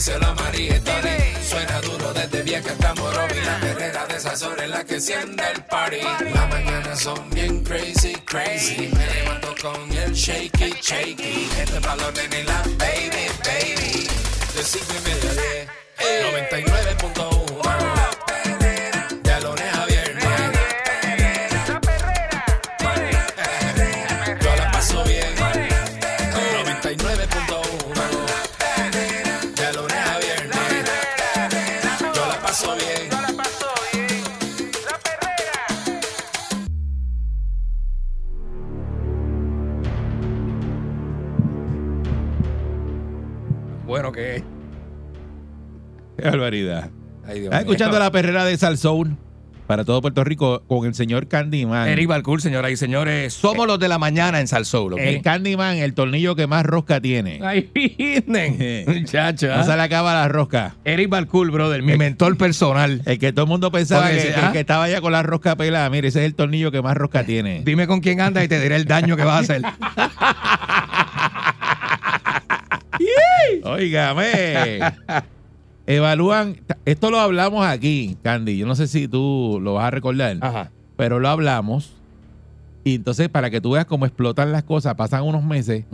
díselo a. Suena duro desde vieja hasta Morovi. La perrera de esas horas en la que enciende el party. Las mañanas son bien crazy, crazy. Me levanto con el shaky, shaky. Este balón en la baby, baby. De cinco y media a diez. 99.1 Bueno, que Qué barbaridad. Ay, Dios Estás mío. escuchando la perrera de Salsoul para todo Puerto Rico con el señor Candyman. Eric Balcour, señoras y señores. Somos los de la mañana en Salsoul, ¿ok? El Candyman, el tornillo que más rosca tiene. Ay, vienen. Muchacho. No se ¿ah? le acaba la rosca. Eric Balcour, brother, mi mentor personal. El que todo el mundo pensaba Porque que, ese- que- ¿ah? que estaba ya con la rosca pelada. Mire, ese es el tornillo que más rosca tiene. Dime con quién andas y te diré el daño que vas a hacer. Óigame. Evalúan. Esto lo hablamos aquí, Candy. Yo no sé si tú lo vas a recordar, Ajá. pero lo hablamos. Y entonces, para que tú veas cómo explotan las cosas, pasan unos meses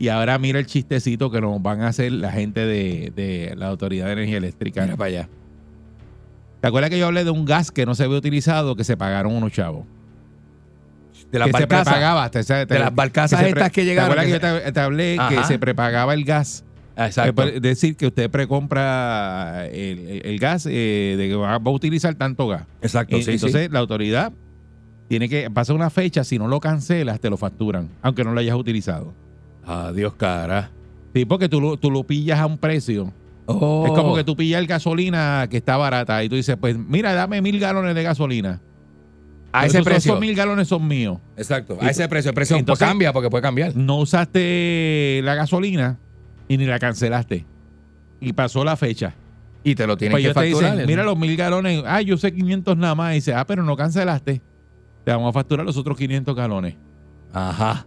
y ahora mira el chistecito que nos van a hacer la gente de, de la Autoridad de Energía Eléctrica. Mira para allá. ¿Te acuerdas que yo hablé de un gas que no se había utilizado que se pagaron unos chavos? De las que se prepagaba. te- te- De las barcazas que estas que llegaron, ¿Te acuerdas que, que yo te, te hablé que se prepagaba el gas? Exacto. Es decir, que usted precompra el, el- el gas eh, de que va, va a utilizar tanto gas. Exacto, sí, entonces sí. la autoridad tiene que pasar una fecha, si no lo cancelas, te lo facturan, aunque no lo hayas utilizado. Adiós, cara. Sí, porque tú lo, tú lo pillas a un precio. Oh. Es como que tú pillas el gasolina que está barata y tú dices, pues mira, dame mil galones de gasolina. A ese Esos- precio. Esos mil galones son míos. Exacto. A ese precio. El precio entonces- pues, cambia porque puede cambiar. No usaste la gasolina y ni la cancelaste. Y pasó la fecha. Y te lo tienen Pues que facturar. dicen, mira los mil galones. Ah, yo sé 500 nada más. Y dice, ah, pero no cancelaste. Te vamos a facturar los otros 500 galones. Ajá.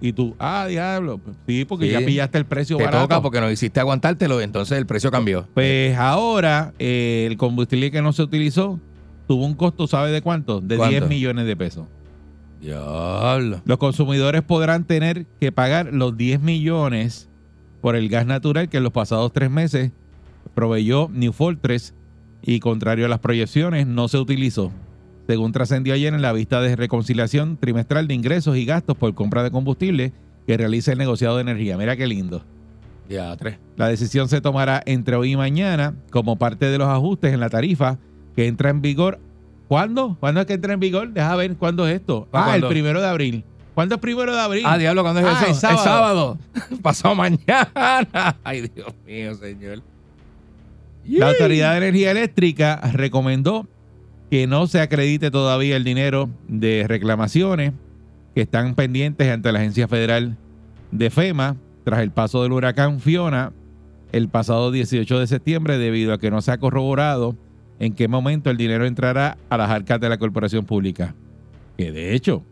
Y tú, ah, diablo. Pues Sí, porque Sí. ya pillaste el precio Te barato. toca porque no hiciste aguantártelo, entonces el precio cambió. Pues ahora eh, el combustible que no se utilizó tuvo un costo, ¿sabe de cuánto? De ¿Cuánto? 10 millones de pesos. Diablo. Los consumidores podrán tener que pagar los 10 millones por el gas natural que en los pasados tres meses proveyó New Fortress y contrario a las proyecciones no se utilizó. Según trascendió ayer en la vista de reconciliación trimestral de ingresos y gastos por compra de combustible que realiza el negociado de energía. Mira qué lindo. Ya, tres. La decisión se tomará entre hoy y mañana como parte de los ajustes en la tarifa que entra en vigor. ¿Cuándo? ¿Cuándo es que entra en vigor? Deja ver cuándo es esto. ¿Para Ah, cuándo? el primero de abril. ¿Cuándo es primero de abril? Ah, diablo, ¿cuándo es Ah, eso? el sábado. El sábado. Pasado mañana. Ay, Dios mío, señor. La Autoridad de Energía Eléctrica recomendó que no se acredite todavía el dinero de reclamaciones que están pendientes ante la Agencia Federal de FEMA tras el paso del huracán Fiona el pasado 18 de septiembre debido a que no se ha corroborado en qué momento el dinero entrará a las arcas de la corporación pública. Que de hecho,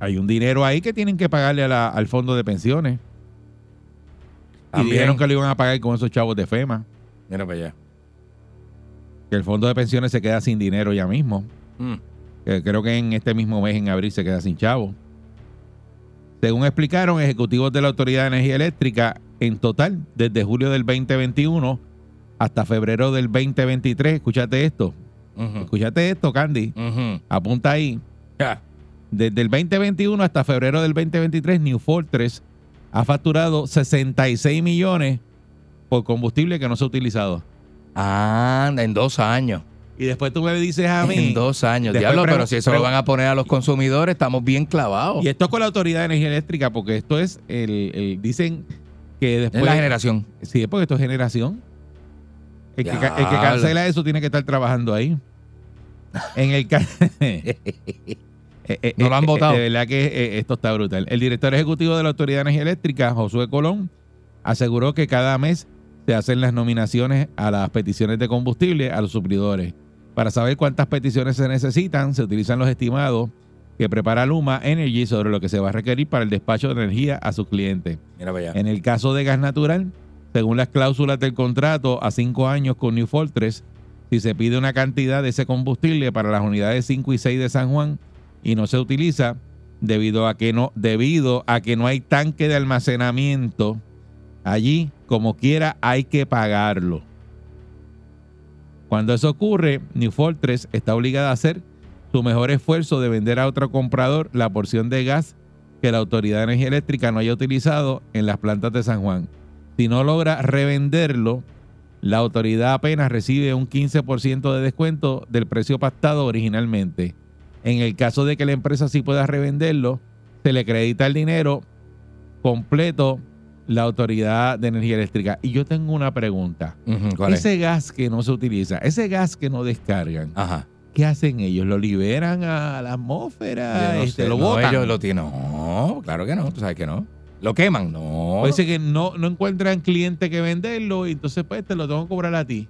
hay un dinero ahí que tienen que pagarle a la- al fondo de pensiones. Dijeron que lo iban a pagar con esos chavos de FEMA. Mira para allá. que el fondo de pensiones se queda sin dinero ya mismo. Mm. Creo que en este mismo mes, en abril, se queda sin chavo. Según explicaron ejecutivos de la Autoridad de Energía Eléctrica, en total, desde julio del 2021 hasta febrero del 2023, escúchate esto, Ujú. escúchate esto, Candy, apunta ahí. Desde el 2021 hasta febrero del 2023, New Fortress ha facturado 66 millones por combustible que no se ha utilizado. Anda, en dos años. Y después tú me dices a mí. En dos años. Diablo, pero si eso lo van a poner a los consumidores, estamos bien clavados. Y esto es con la Autoridad de Energía Eléctrica, porque esto es el, el- dicen que después es la generación. Sí, porque esto es generación. El que, el que cancela eso tiene que estar trabajando ahí. En el, Eh, eh, No lo han eh, votado. De verdad que eh, esto está brutal. El director ejecutivo de la Autoridad de Energía Eléctrica, Josué Colón, aseguró que cada mes se hacen las nominaciones a las peticiones de combustible a los suplidores. Para saber cuántas peticiones se necesitan, se utilizan los estimados que prepara Luma Energy sobre lo que se va a requerir para el despacho de energía a sus clientes. Mira para allá. En el caso de gas natural, según las cláusulas del contrato a cinco años con New Fortress, si se pide una cantidad de ese combustible para las unidades 5 y 6 de San Juan y no se utiliza debido a que no, debido a que no hay tanque de almacenamiento allí, como quiera, hay que pagarlo. Cuando eso ocurre, New Fortress está obligada a hacer su mejor esfuerzo de vender a otro comprador la porción de gas que la Autoridad de Energía Eléctrica no haya utilizado en las plantas de San Juan. Si no logra revenderlo, la autoridad apenas recibe un 15% de descuento del precio pactado originalmente. En el caso de que la empresa sí pueda revenderlo, se le acredita el dinero completo la Autoridad de Energía Eléctrica. Y yo tengo una pregunta. ¿Cuál es? Ese gas que no se utiliza, ese gas que no descargan, Ajá. ¿qué hacen ellos? ¿Lo liberan a la atmósfera? No Este, sé, ¿Lo no, botan? ellos lo tienen. No, claro que no. Tú sabes que no. Lo queman. No. Puede ser que no, no encuentran cliente que venderlo y entonces pues te lo tengo que cobrar a ti.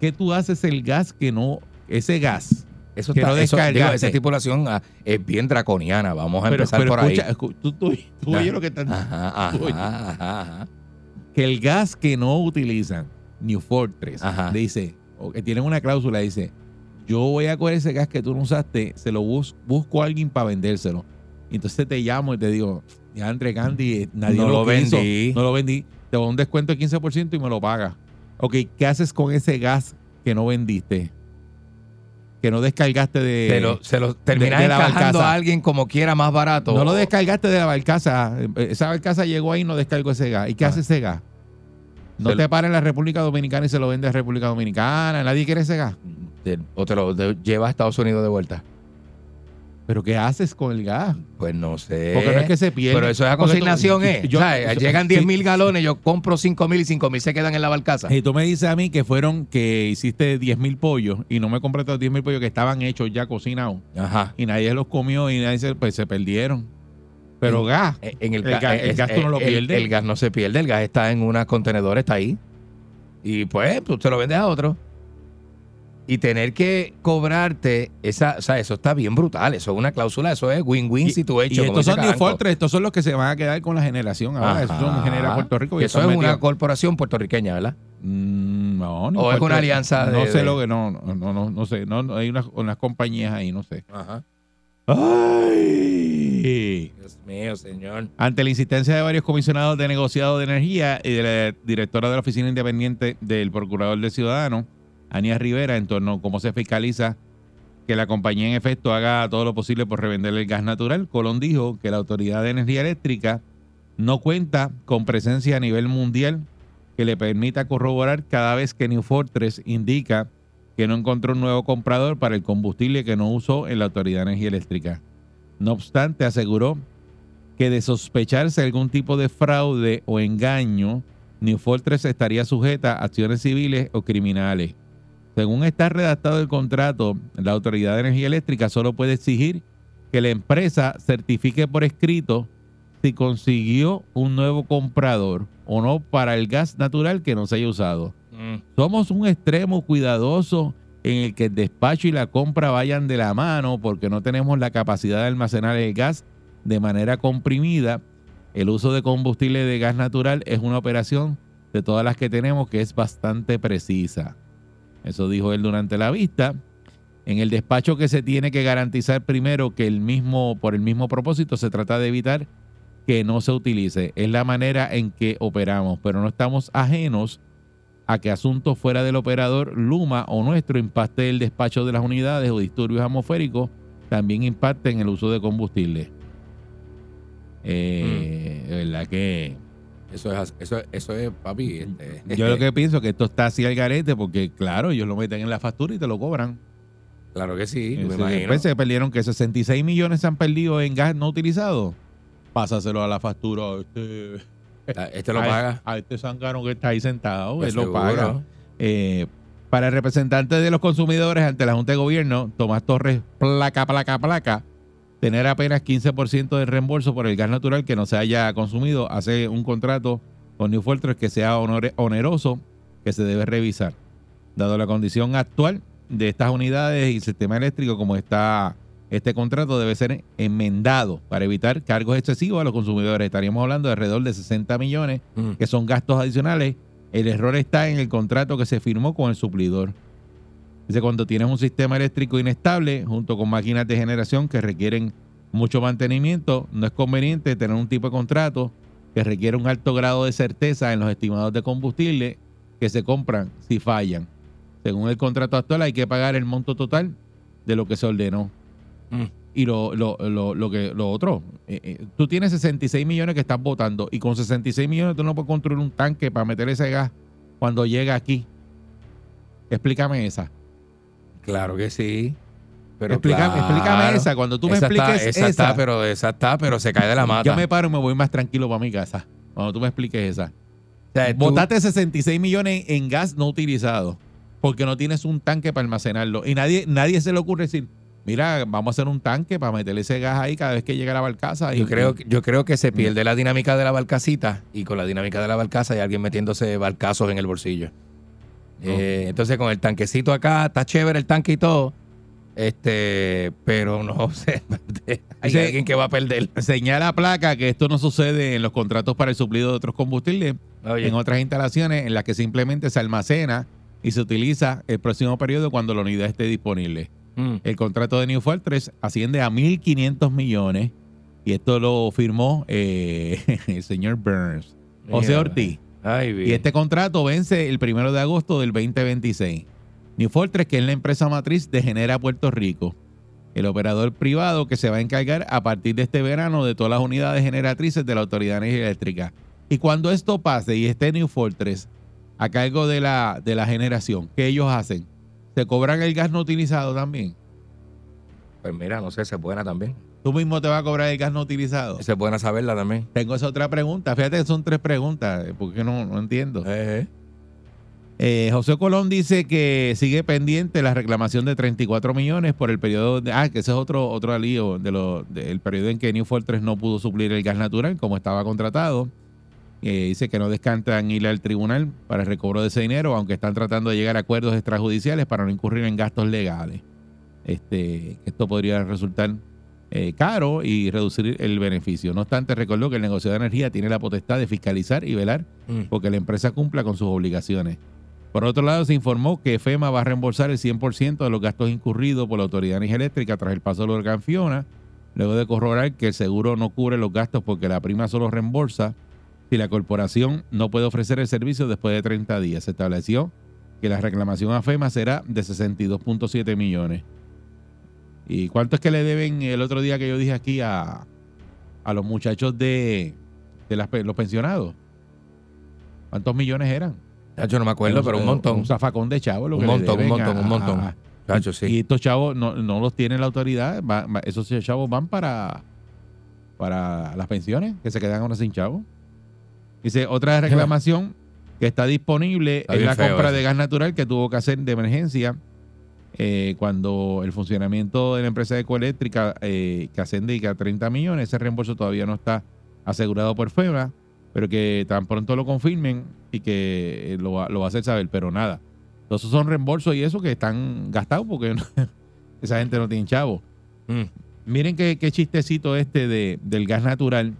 ¿Qué tú haces el gas que no, ese gas? Eso que está, eso, digo, esa estipulación ah, es bien draconiana. Vamos a Pero, empezar pero por escucha, ahí. tú, tú, tú oyes lo que están Ajá, ajá, ajá, que el gas que no utilizan, New Fortress, dice, o que tienen una cláusula, dice, yo voy a coger ese gas que tú no usaste, se lo bus- busco a alguien para vendérselo. Y entonces te llamo y te digo, ya Andre Candy, nadie No lo, quiso, vendí. no lo vendí, te doy un descuento de 15% y me lo pagas. Ok, ¿qué haces con ese gas que no vendiste? Que no descargaste de... Se lo, se lo terminas de encajando barcaza. a alguien como quiera más barato. No lo descargaste de la barcaza. Esa barcaza llegó ahí y no descargó ese gas. ¿Y qué Ah. hace ese gas? No Se te lo- para en la República Dominicana y se lo vende a República Dominicana. Nadie quiere ese gas. O te lo de- llevas a Estados Unidos de vuelta. ¿Pero qué haces con el gas? Pues no sé. Porque no es que se pierde. Pero eso es a tú- consignación, ¿eh? yo- O sea, yo- llegan sí. 10 mil galones, yo compro 5 mil y 5 mil se quedan en la barcaza. Y tú me dices a mí que fueron, que hiciste 10 mil pollos y no me compraste los 10 mil pollos que estaban hechos ya cocinados Ajá. y nadie los comió y nadie se, pues se perdieron. Pero En- gas. En el, El ga- gas- el gas tú no lo el- pierdes. El, gas no se pierde, el gas está en unos contenedores, está ahí. Y pues, tú te lo vendes a otro. Y tener que cobrarte, esa, o sea, eso está bien brutal. Eso es una cláusula, eso es win-win situation. y estos son New. Fortress, estos son los que se van a quedar con la generación ahora. Esos son genera Puerto Rico. y eso es una corporación puertorriqueña, ¿verdad? Mm, No, ni ¿O es una alianza No de- sé de- lo que no, no, no, no, no sé. No, no, hay unas, unas compañías ahí, no sé. Ajá. ¡Ay! Dios mío, señor. Ante la insistencia de varios comisionados de negociado de energía y de la directora de la Oficina Independiente del Procurador del Ciudadano, Ania Rivera, en torno a cómo se fiscaliza que la compañía en efecto haga todo lo posible por revender el gas natural, Colón dijo que la Autoridad de Energía Eléctrica no cuenta con presencia a nivel mundial que le permita corroborar cada vez que New Fortress indica que no encontró un nuevo comprador para el combustible que no usó en la Autoridad de Energía Eléctrica. No obstante, aseguró que de sospecharse algún tipo de fraude o engaño, New Fortress estaría sujeta a acciones civiles o criminales. Según está redactado el contrato, la Autoridad de Energía Eléctrica solo puede exigir que la empresa certifique por escrito si consiguió un nuevo comprador o no para el gas natural que no se haya usado. Mm. Somos un extremo cuidadoso en el que el despacho y la compra vayan de la mano porque no tenemos la capacidad de almacenar el gas de manera comprimida. El uso de combustible de gas natural es una operación de todas las que tenemos que es bastante precisa. Eso dijo él durante la vista. En el despacho que se tiene que garantizar primero que el mismo, por el mismo propósito, se trata de evitar que no se utilice. Es la manera en que operamos, pero no estamos ajenos a que asuntos fuera del operador Luma o nuestro impacte el despacho de las unidades o disturbios atmosféricos también impacten el uso de combustible. Eh, de verdad que Eso es, eso, eso es, papi. este, yo lo que pienso es que esto está así al garete porque claro, ellos lo meten en la factura y te lo cobran. Claro que sí, me imagino. Después se perdieron que 66 millones se han perdido en gas no utilizado. Pásaselo a la factura. Este, Este lo a- paga. A este zangano que está ahí sentado, Pues él lo paga. Eh, para el representante de los consumidores ante la Junta de Gobierno, Tomás Torres, placa, placa, placa, tener apenas 15% de reembolso por el gas natural que no se haya consumido, hace un contrato con New Fortress que sea oneroso, que se debe revisar. Dado la condición actual de estas unidades y sistema eléctrico como está este contrato debe ser enmendado para evitar cargos excesivos a los consumidores. Estaríamos hablando de alrededor de 60 millones Mm. que son gastos adicionales. El error está en el contrato que se firmó con el suplidor. Dice, cuando tienes un sistema eléctrico inestable, junto con máquinas de generación que requieren mucho mantenimiento, no es conveniente tener un tipo de contrato que requiere un alto grado de certeza en los estimados de combustible que se compran si fallan. Según el contrato actual, hay que pagar el monto total de lo que se ordenó. Mm. Y lo, lo, lo, lo que, lo otro, eh, eh, tú tienes 66 millones que estás votando y con 66 millones tú no puedes construir un tanque para meter ese gas cuando llega aquí. Explícame esa. Claro que sí. Pero explícame, claro. explícame esa. Cuando tú me Esa está- expliques esa, esa, está, pero esa está, pero se cae de la mata. yo me paro y me voy más tranquilo para mi casa. Cuando tú me expliques esa. O sea, Botaste 66 millones en gas no utilizado porque no tienes un tanque para almacenarlo. Y nadie, nadie se le ocurre decir, mira, vamos a hacer un tanque para meterle ese gas ahí cada vez que llega a la barcaza. Y, Yo creo, yo creo que se pierde la dinámica de la barcacita y con la dinámica de la barcaza hay alguien metiéndose barcazos en el bolsillo. Eh, entonces con el tanquecito acá, está chévere el tanque y todo, este, pero no sé, hay alguien que va a perder. Señala placa que esto no sucede en los contratos para el suplido de otros combustibles, Oye, en otras instalaciones en las que simplemente se almacena y se utiliza el próximo periodo cuando la unidad esté disponible. mm, El contrato de New Fortress asciende a 1.500 millones y esto lo firmó eh, el señor Burns, José Ortiz. Ay. Y este contrato vence el primero de agosto del 2026. New Fortress, que es la empresa matriz de Genera Puerto Rico, el operador privado que se va a encargar a partir de este verano de todas las unidades generatrices de la Autoridad de Energía Eléctrica. Y cuando esto pase y esté New Fortress a cargo de la, de la generación, ¿qué ellos hacen? ¿Se cobran el gas no utilizado también? Pues mira, no sé, se buena también. ¿Tú mismo te vas a cobrar el gas no utilizado? Se buena saberla también. Tengo esa otra pregunta. Fíjate que son tres preguntas, eh, porque no, no entiendo. Eh, eh. José Colón dice que sigue pendiente la reclamación de 34 millones por el periodo de, ah, que ese es otro otro lío de lo, del periodo en que New Fortress no pudo suplir el gas natural como estaba contratado. Eh, dice que no descantan ir al tribunal para el recobro de ese dinero, aunque están tratando de llegar a acuerdos extrajudiciales para no incurrir en gastos legales. Este, esto podría resultar eh, caro y reducir el beneficio. No obstante, recordó que el negocio de energía tiene la potestad de fiscalizar y velar Mm. porque la empresa cumpla con sus obligaciones. Por otro lado, se informó que FEMA va a reembolsar el 100% de los gastos incurridos por la Autoridad de Energía Eléctrica tras el paso del huracán Fiona, luego de corroborar que el seguro no cubre los gastos porque la prima solo reembolsa si la corporación no puede ofrecer el servicio después de 30 días. Se estableció que la reclamación a FEMA será de 62.7 millones. ¿Y cuánto es que le deben el otro día que yo dije aquí a, a los muchachos de, de las los pensionados? ¿Cuántos millones eran? Chacho, no me acuerdo, pero un montón. Un zafacón de chavos. lo Un que le montón, un montón, a- un montón. a- Chacho, sí. Y estos chavos no, no los tiene la autoridad. va- va- esos chavos van para, para las pensiones, que se quedan ahora sin chavos. Dice, otra reclamación que está disponible Está es la compra eso. de gas natural que tuvo que hacer de emergencia eh, cuando el funcionamiento de la empresa ecoeléctrica eh, que asciende a 30 millones, ese reembolso todavía no está asegurado por FEMA, pero que tan pronto lo confirmen y que eh, lo, va- lo va a hacer saber, pero nada. Entonces son reembolsos y eso que están gastados porque esa gente no tiene chavo. Mm. Miren qué, qué chistecito este de, del gas natural.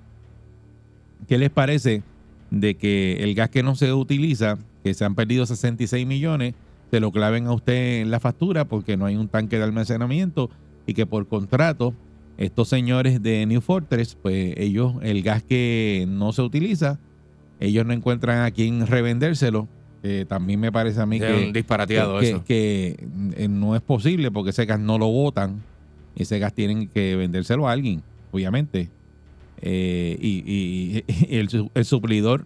¿Qué les parece de que el gas que no se utiliza, que se han perdido 66 millones, se lo claven a usted en la factura porque no hay un tanque de almacenamiento y que por contrato estos señores de New Fortress, pues ellos, el gas que no se utiliza, ellos no encuentran a quién revendérselo. Eh, también me parece a mí que un disparateado que, eso. que, eh, no es posible porque ese gas no lo botan. Ese gas tienen que vendérselo a alguien, obviamente. Eh, y, y- y el, el suplidor,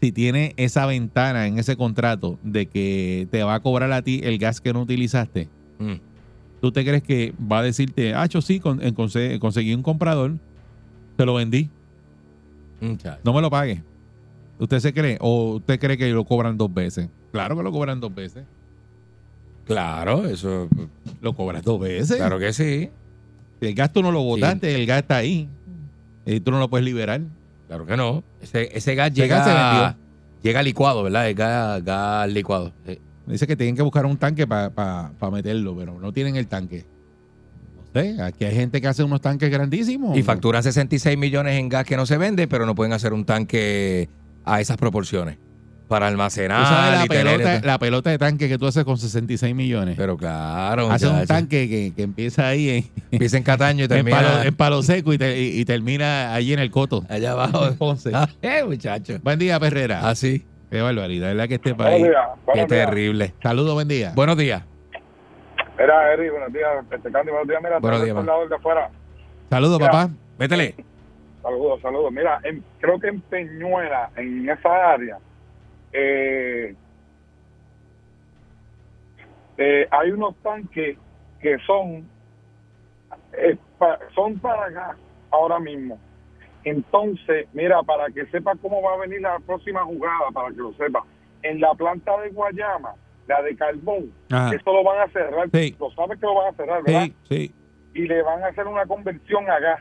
si tiene esa ventana en ese contrato de que te va a cobrar a ti el gas que no utilizaste, Mm. ¿tú te crees que va a decirte, ah, yo sí, con- en- conse- conseguí un comprador, te lo vendí, Mm, no me lo pague? ¿Usted se cree? ¿O usted cree que lo cobran dos veces? Claro que lo cobran dos veces. Claro, eso. Lo cobras dos veces. Claro que sí. El gas tú no lo botaste, el gas está ahí. Y tú no lo puedes liberar. Claro que no. Ese, ese gas llega, gas se vendió. llega licuado, ¿verdad? El gas, gas licuado. Sí. Dice que tienen que buscar un tanque para meterlo, pero no tienen el tanque. No sé, aquí hay gente que hace unos tanques grandísimos. Y facturan 66 millones en gas que no se vende, pero no pueden hacer un tanque a esas proporciones. Para ¿Tú almacenar sabes la y tener- pelota, la pelota de tanque que tú haces con 66 millones? Pero claro, Haces un tanque que, que empieza ahí en, Empieza en Cataño y en, termina palo, en Palo Seco y, te- y- y termina allí en el Coto. allá abajo. En Ponce. Ah, eh, muchacho. Buen día, Perrera. Así. Qué barbaridad, ¿verdad que este Buenos país? días. Qué Buenos días. terrible. Saludos, buen día. Buenos días. Mira, Eri, buenos días. Este Candy, buenos días. Mira, Buenos días, de afuera. Saludos, Mira. papá. Métele. Saludos, saludos. Mira, en- creo que en Peñuela, en esa área, eh, eh, hay unos tanques que son, eh, pa- son para gas ahora mismo. Entonces, mira, para que sepa cómo va a venir la próxima jugada, para que lo sepa, en la planta de Guayama, la de carbón, Ajá. eso lo van a cerrar. Sí. Lo sabes que lo van a cerrar, ¿verdad? Sí, sí. y le van a hacer una conversión a gas.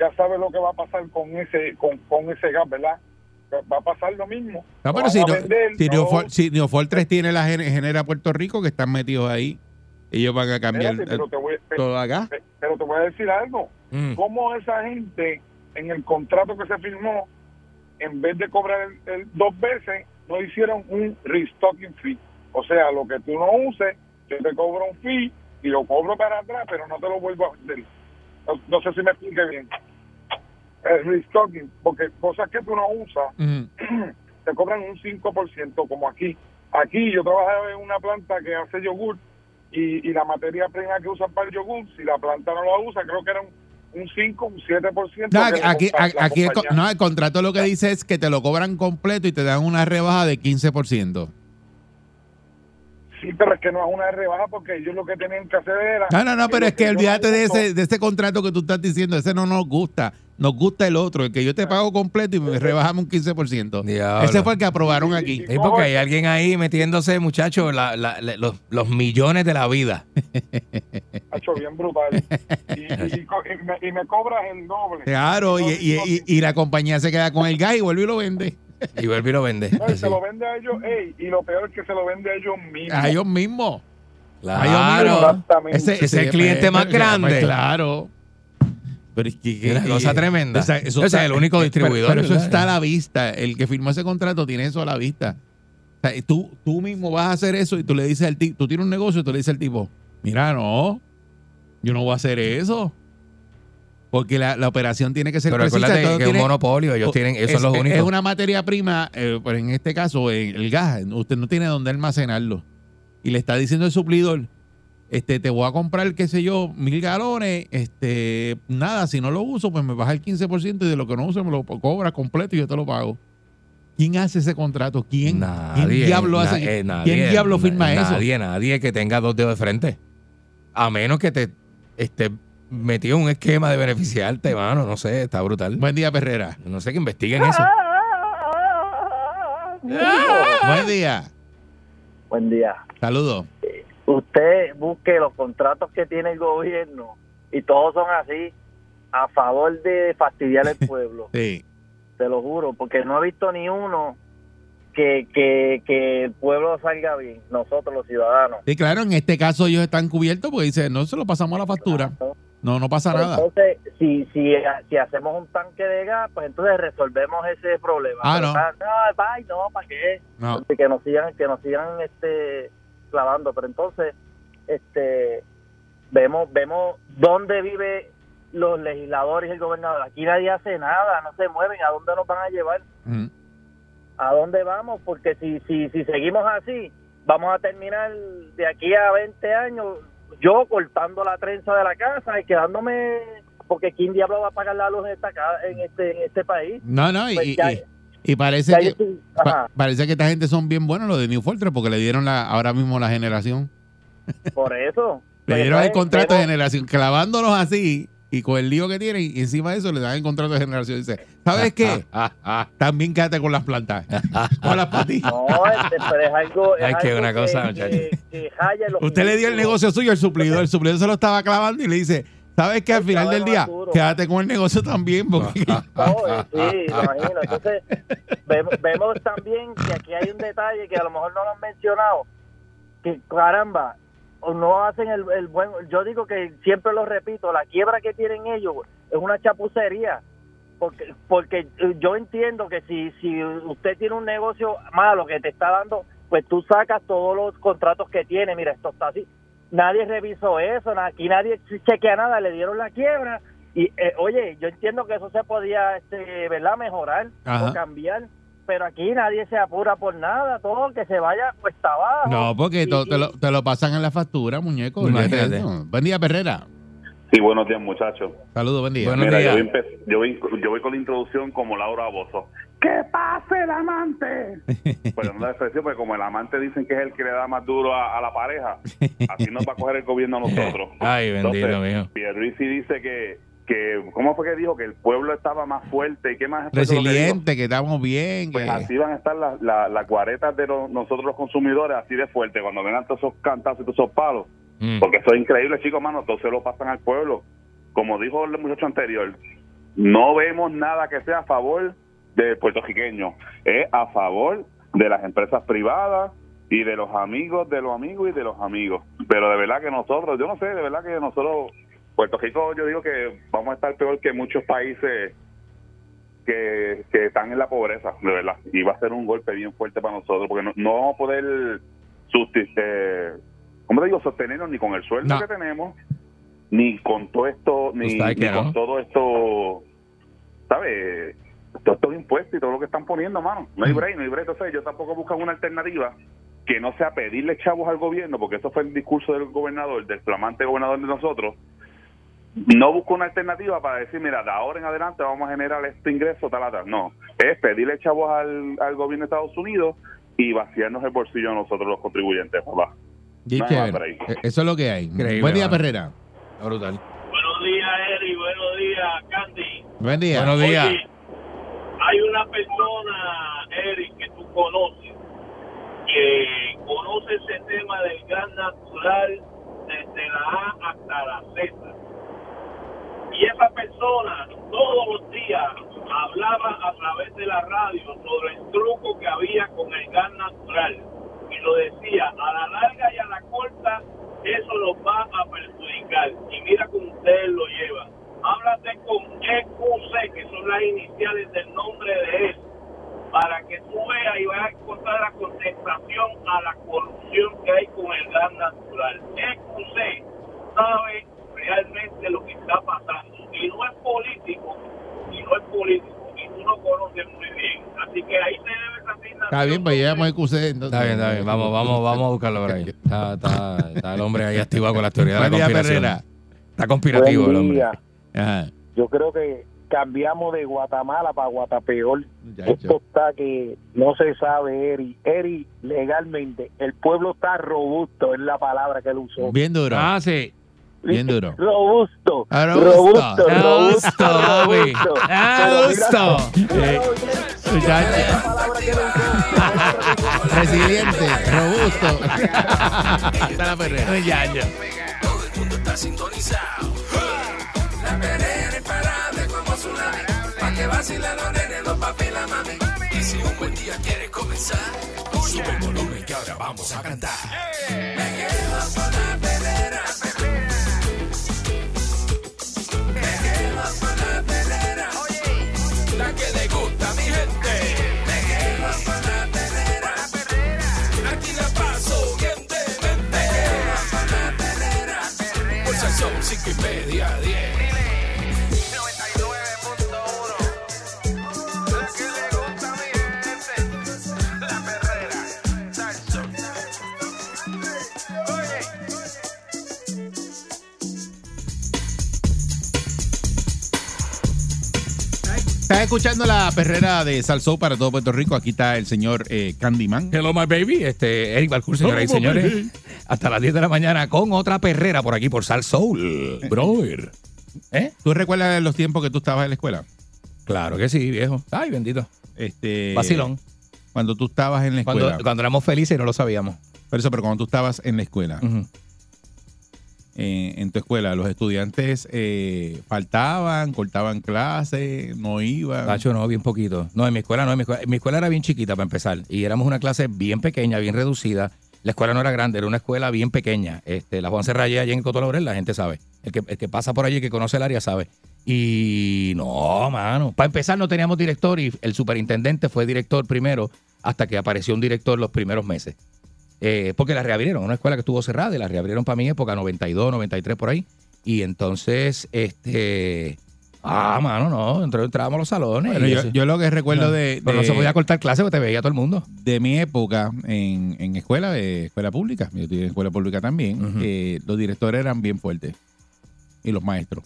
Ya sabes lo que va a pasar con ese con, con ese gas, ¿verdad? Va a pasar lo mismo. No, pero si, no, vender, si, no- Neofor, si Neofor 3 tiene la gen- genera Puerto Rico, que están metidos ahí, ellos van a cambiar Espérate, pero, te voy, todo acá. pe- pero te voy a decir algo. Mm. ¿Cómo esa gente en el contrato que se firmó, en vez de cobrar el, el dos veces, no hicieron un restocking fee? O sea, lo que tú no uses, yo te cobro un fee y lo cobro para atrás, pero no te lo vuelvo a vender. No, no sé si me explique bien. El restocking, porque cosas que tú no usas, te cobran un 5% como aquí. Aquí yo trabajaba en una planta que hace yogur y, y la materia prima que usan para el yogur, si la planta no la usa, creo que era un, un 5, un 7%. No, aquí, el, no, el contrato lo que dice es que te lo cobran completo y te dan una rebaja de 15%. Sí, pero es que no es una rebaja porque ellos lo que tenían que hacer era... No, no, no, pero es que olvídate de ese, de ese contrato que tú estás diciendo, ese no nos gusta. Nos gusta el otro, el que yo te pago completo y me rebajamos un 15%. Diablo. Ese fue el que aprobaron aquí. Sí, porque hay alguien ahí metiéndose, muchachos, la- la- la- los, los millones de la vida. Hacho, bien brutal. Y, y- y co- y me, y me cobras el doble. Claro, y, y- y- y la compañía se queda con el gas y vuelve y lo vende. Y vuelve y lo vende. No, y Así. se lo vende a ellos, ey, y lo peor es que se lo vende a ellos mismos. A ellos mismos. Claro. Exactamente. Ese es el cliente más pues, grande. claro. Pero es que, Una cosa tremenda. Ese es el único distribuidor, Pero, eso está a la vista. El que firmó ese contrato tiene eso a la vista. O sea, tú, tú mismo vas a hacer eso y tú le dices al tipo, tú tienes un negocio y tú le dices al tipo, mira, no, yo no voy a hacer eso. Porque la, la operación tiene que ser Pero precisa. recuérdate todo que es un monopolio, ellos tienen, son es, los es- únicos. Es una materia prima, eh, pero en este caso, en el gas, usted no tiene dónde almacenarlo. Y le está diciendo el suplidor, este, te voy a comprar, qué sé yo, mil galones, este, nada, si no lo uso, pues me baja el 15% y de lo que no uso me lo cobra completo y yo te lo pago. ¿Quién hace ese contrato? ¿Quién? Nadie. ¿Quién diablo na- hace? eh, nadie, ¿Quién diablo na- firma eso? Nadie, nadie que tenga dos dedos de frente. A menos que te esté metido en un esquema de beneficiarte, mano. No sé, está brutal. Buen día, Perrera. No sé que investiguen eso. Buen día. Buen día. Saludos. Usted busque los contratos que tiene el gobierno y todos son así a favor de fastidiar el pueblo. Sí. te lo juro, porque no he visto ni uno que, que, que el pueblo salga bien, nosotros los ciudadanos. Sí, claro, en este caso ellos están cubiertos porque dicen, no se lo pasamos a la factura. No, no pasa nada. Entonces, si, si, si hacemos un tanque de gas, pues entonces resolvemos ese problema. Ah, Pero, no. ah, No, bye, no, ¿para qué? No. que nos sigan que nos sigan este clavando pero entonces este vemos vemos dónde vive los legisladores y el gobernador. Aquí nadie hace nada no se mueven a dónde nos van a llevar a dónde vamos porque si si si seguimos así vamos a terminar de aquí a 20 años yo cortando la trenza de la casa y quedándome porque quién diablo va a pagar la luz en esta en este en este país No, no, y, Pues y- ya- y- y parece que estoy- pa- parece que esta gente son bien buenos los de New Fortress porque le dieron la ahora mismo la generación. por eso Le Pues dieron el entonces, contrato de generación, clavándolos así y con el lío que tienen y encima de eso le dan el contrato de generación. Dice, ¿sabes qué? También quédate con las plantas. con las patillas. No, este, pero es algo. es Ay, que algo una cosa, que, que- que Usted le dio el negocio suyo al suplidor, el suplidor se lo estaba clavando y le dice, ¿Sabes que al final Sabe del día, duro. quédate con el negocio también? Porque No, sí, imagino. Entonces, vemos, vemos también que aquí hay un detalle que a lo mejor no lo han mencionado, que caramba, o no hacen el, el buen... Yo digo que siempre lo repito, la quiebra que tienen ellos es una chapucería. Porque, porque yo entiendo que si, si usted tiene un negocio malo que te está dando, pues tú sacas todos los contratos que tiene. Mira, esto está así. Nadie revisó eso, aquí nadie chequea nada, le dieron la quiebra. Y eh, oye, yo entiendo que eso se podía, este, ¿verdad?, mejorar Ajá. o cambiar. Pero aquí nadie se apura por nada, todo que se vaya cuesta abajo. no, porque Y- to- te, lo, te lo pasan en la factura, muñeco. Buen día, Perrera. Sí, buenos días, muchachos. Saludos, buen día. Buenos Mira, yo días. voy, empe- yo, voy, yo voy con la introducción como Laura Bozo. ¡Que pase el amante! Pero no la expresión, porque como el amante dicen que es el que le da más duro a, a la pareja, así nos va a coger el gobierno a nosotros. Ay, bendito, Entonces, mijo. Pierluisi dice que, que, ¿cómo fue que dijo? Que el pueblo estaba más fuerte y más. que dijo? Resiliente, que estamos bien. Pues que- así van a estar las las- las guaretas de los- nosotros los consumidores, así de fuerte, cuando vengan todos esos cantazos y todos esos palos. Mm. Porque eso es increíble, chicos, mano. Todos se lo pasan al pueblo. Como dijo el muchacho anterior, no vemos nada que sea a favor del puertorriqueño. Es a favor de las empresas privadas y de los amigos de los amigos y de los amigos. Pero de verdad que nosotros, yo no sé, de verdad que nosotros, Puerto Rico, yo digo que vamos a estar peor que muchos países que, que están en la pobreza, de verdad. Y va a ser un golpe bien fuerte para nosotros, porque no, no vamos a poder eh, ¿cómo te digo? sostenernos ni con el sueldo No. que tenemos, ni con todo esto, ni, ni con todo esto, ¿sabes? Todos estos impuestos y todo lo que están poniendo, mano. No hay break, no hay break. Entonces, yo tampoco busco una alternativa que no sea pedirle chavos al gobierno, porque eso fue el discurso del gobernador, del flamante gobernador de nosotros. No busco una alternativa para decir, mira, de ahora en adelante vamos a generar este ingreso, tal, tal. No, es pedirle chavos al, al gobierno de Estados Unidos y vaciarnos el bolsillo a nosotros los contribuyentes, papá. No. Eh, Eso es lo que hay. Increíble, buen día. Perrera. Brutal. Buenos días, Eri. Buenos días, Candy. Buen día. Buenos días. Oye, hay una persona, Eri, que tú conoces, que conoce ese tema del gas natural desde la A hasta la Z. Y esa persona todos los días hablaba a través de la radio sobre el truco que había con el gas natural. Y lo decía, a la larga y a la corta, eso nos va a perjudicar. Y mira cómo ustedes lo llevan. Háblate con EQC, que son las iniciales del nombre de él, para que tú veas y vas a encontrar la contestación a la corrupción que hay con el gas natural. EQC sabe realmente lo que está pasando. Y no es político, y no es político, y tú lo conoces muy bien. Así que ahí te debes asignar. Está bien, pues llevamos el QC. entonces. Está bien, está bien. Vamos, vamos, vamos a buscarlo por ahí. Está, está, está el hombre ahí activado con las teorías de la conspiración. Está conspirativo el hombre. Ajá. Yo creo que cambiamos de Guatemala para Guatapeor. Esto está que no se sabe, Eri. Eri, legalmente, el pueblo está robusto, es la palabra que él usó. Bien duro. Ah, sí. Bien duro. Robusto. Ah, robusto. Robusto. Robusto, robusto. Robusto. Eh. Resiliente, robusto. Está la Perrera. Ya, ya. Todo el mundo está sintonizado. La perrera imparable como tsunami. Pa' que vacilen los nenes, los papi y la mami. Y si un buen día quieres comenzar, sube el volumen que ahora vamos a cantar. Me quedo con escuchando la perrera de Salsó para todo Puerto Rico. Aquí está el señor eh, Candyman. Hello, my baby. Este, Eric Balcour, señoras y señores. baby. Hasta las 10 de la mañana con otra perrera por aquí por Sal Soul. Brother. ¿Eh? ¿Tú recuerdas los tiempos que tú estabas en la escuela? Claro que sí, viejo. Ay, bendito. Este, Vacilón. Cuando tú estabas en la escuela. Cuando, cuando éramos felices y no lo sabíamos. Por eso, pero cuando tú estabas en la escuela, eh, en tu escuela? ¿Los estudiantes eh, faltaban, cortaban clases, no iban? Tacho, no, bien poquito. No, en mi escuela no, en mi escuela, mi escuela era bien chiquita para empezar. Y éramos una clase bien pequeña, bien reducida. La escuela no era grande, era una escuela bien pequeña. Este, la Juan Serraya allá en Coto Laurel, la gente sabe. El que pasa por allí, que conoce el área, sabe. Y no, mano. Para empezar, no teníamos director y el superintendente fue director primero hasta que apareció un director los primeros meses. Eh, porque la reabrieron, una escuela que estuvo cerrada y la reabrieron para mi época, 92, 93 por ahí. Y entonces, este. Ah, mano, no. Entrábamos a los salones. Bueno, yo, lo que recuerdo No, de, pero no se podía cortar clase porque te veía todo el mundo. de mi época en, en escuela, de escuela pública, yo estudié en escuela pública también, eh, los directores eran bien fuertes y los maestros.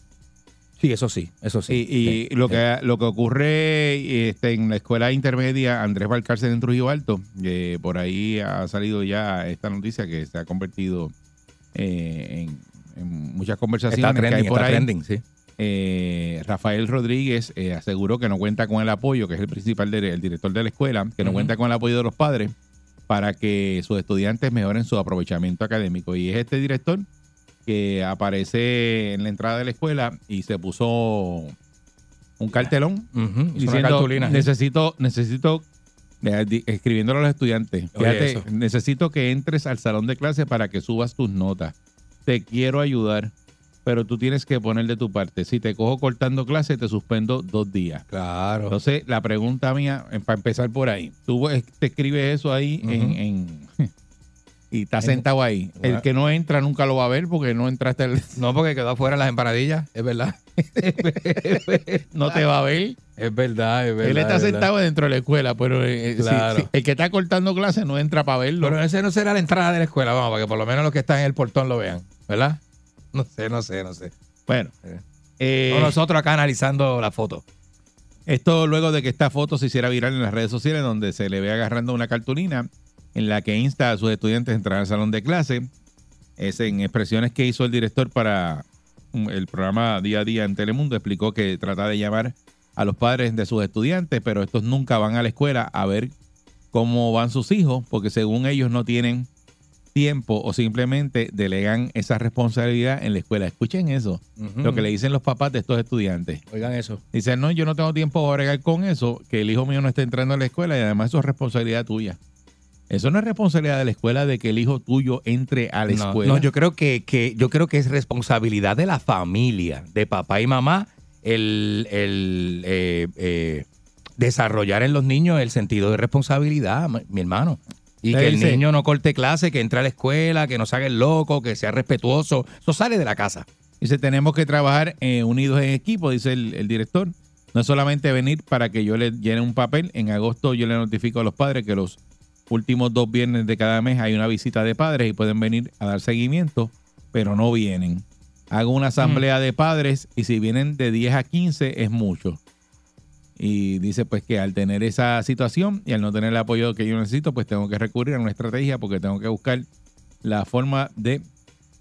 Sí, eso sí, eso sí. Y, y Sí, lo, sí. que, lo que ocurre este, en la escuela intermedia Andrés Valcárcel en Trujillo Alto, eh, por ahí ha salido ya esta noticia que se ha convertido eh, en, en muchas conversaciones Está que hay trending, por está ahí. trending, sí. Eh, Rafael Rodríguez eh, aseguró que no cuenta con el apoyo, que es el principal de- el director de la escuela, que no cuenta con el apoyo de los padres para que sus estudiantes mejoren su aprovechamiento académico. Y es este director que aparece en la entrada de la escuela y se puso un cartelón diciendo necesito, necesito, eh, escribiéndolo a los estudiantes, fíjate, necesito que entres al salón de clase para que subas tus notas. Te quiero ayudar, pero tú tienes que poner de tu parte. Si te cojo cortando clase, te suspendo dos días. Claro. Entonces, la pregunta mía, eh, para empezar por ahí, tú te escribes eso ahí en- y estás En- sentado ahí. El que no entra nunca lo va a ver porque no entraste, al- No, porque quedó afuera las empanadillas, es verdad. no te va a ver. Es verdad, es verdad. Él está es verdad. sentado dentro de la escuela, pero eh, si- Claro. si el que está cortando clase no entra para verlo. Pero ese no será la entrada de la escuela, vamos, para que por lo menos los que están en el portón lo vean, ¿verdad? No sé, no sé, no sé. bueno, Eh. eh, nosotros acá analizando la foto. esto luego de que esta foto se hiciera viral en las redes sociales, donde se le ve agarrando una cartulina en la que insta a sus estudiantes a entrar al salón de clase. Es en expresiones que hizo el director para mm, el programa Día a Día en Telemundo. Explicó que trata de llamar a los padres de sus estudiantes, pero estos nunca van a la escuela a ver cómo van sus hijos, porque según ellos no tienen tiempo o simplemente delegan esa responsabilidad en la escuela. Escuchen eso, lo que le dicen los papás de estos estudiantes. Oigan eso. Dicen, no, yo no tengo tiempo para bregar con eso, que el hijo mío no esté entrando a la escuela y además eso es responsabilidad tuya. Eso no es responsabilidad de la escuela de que el hijo tuyo entre a la No, escuela. no, yo creo que, que yo creo que es responsabilidad de la familia, de papá y mamá, el, el, eh, eh, desarrollar en los niños el sentido de responsabilidad, mi hermano. Y que el dice- niño no corte clase, que entre a la escuela, que no se haga el loco, que sea respetuoso. Eso sale de la casa. Dice, tenemos que trabajar eh, unidos en equipo, dice el, el director. No es solamente venir para que yo le llene un papel. En agosto yo le notifico a los padres que los últimos dos viernes de cada mes hay una visita de padres y pueden venir a dar seguimiento, pero no vienen. Hago una asamblea de padres y si vienen de 10 a 15 es mucho. Y dice pues que al tener esa situación y al no tener el apoyo que yo necesito, pues tengo que recurrir a una estrategia porque tengo que buscar la forma de,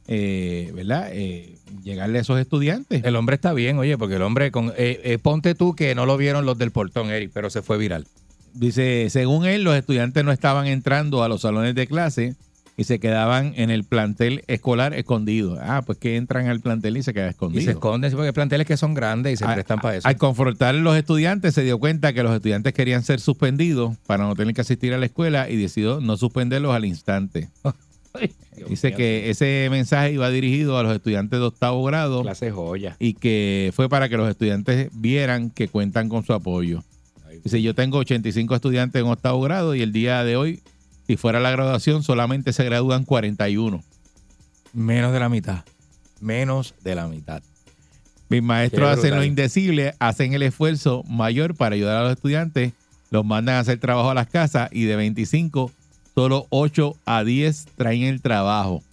eh, ¿verdad? Eh, llegarle a esos estudiantes. El hombre está bien, oye, porque el hombre, con, eh, eh, ponte tú que no lo vieron los del portón, Eric, pero se fue viral. Dice, según él, los estudiantes no estaban entrando a los salones de clase y se quedaban en el plantel escolar escondidos. Ah, pues que entran al plantel y se quedan Y escondidos. se esconden, sí, porque hay planteles que son grandes y se A- prestan para eso. Al confrontar a los estudiantes, se dio cuenta que los estudiantes querían ser suspendidos para no tener que asistir a la escuela y decidió no suspenderlos al instante. Dice que ese mensaje iba dirigido a los estudiantes de octavo grado clase joya. y que fue para que los estudiantes vieran que cuentan con su apoyo. Dice, yo tengo 85 estudiantes en octavo grado y el día de hoy, si fuera la graduación, solamente se gradúan 41. Menos de la mitad. Menos de la mitad. Mis maestros hacen lo indecible, hacen el esfuerzo mayor para ayudar a los estudiantes, los mandan a hacer trabajo a las casas y de 25, solo 8 a 10 traen el trabajo.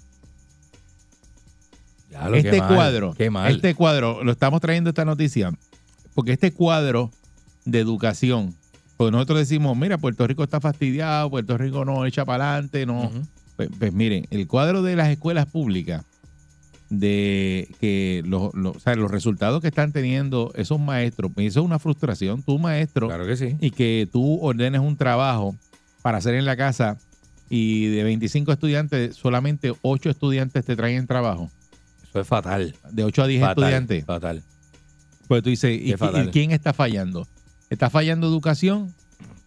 Ya lo, este cuadro, mal. este cuadro, lo estamos trayendo esta noticia, porque este cuadro de educación, pues nosotros decimos, mira, Puerto Rico está fastidiado, Puerto Rico no echa para adelante, no. Pues, pues miren, el cuadro de las escuelas públicas, de que los, los- o sea, los resultados que están teniendo esos maestros, pues eso es una frustración, tú maestro, Claro que sí. y que tú ordenes un trabajo para hacer en la casa y de 25 estudiantes, solamente 8 estudiantes te traen trabajo. Eso es fatal. de 8 a 10 fatal, estudiantes. Fatal. Pues tú dices, ¿y, Qué fatal. y quién está fallando? ¿Está fallando educación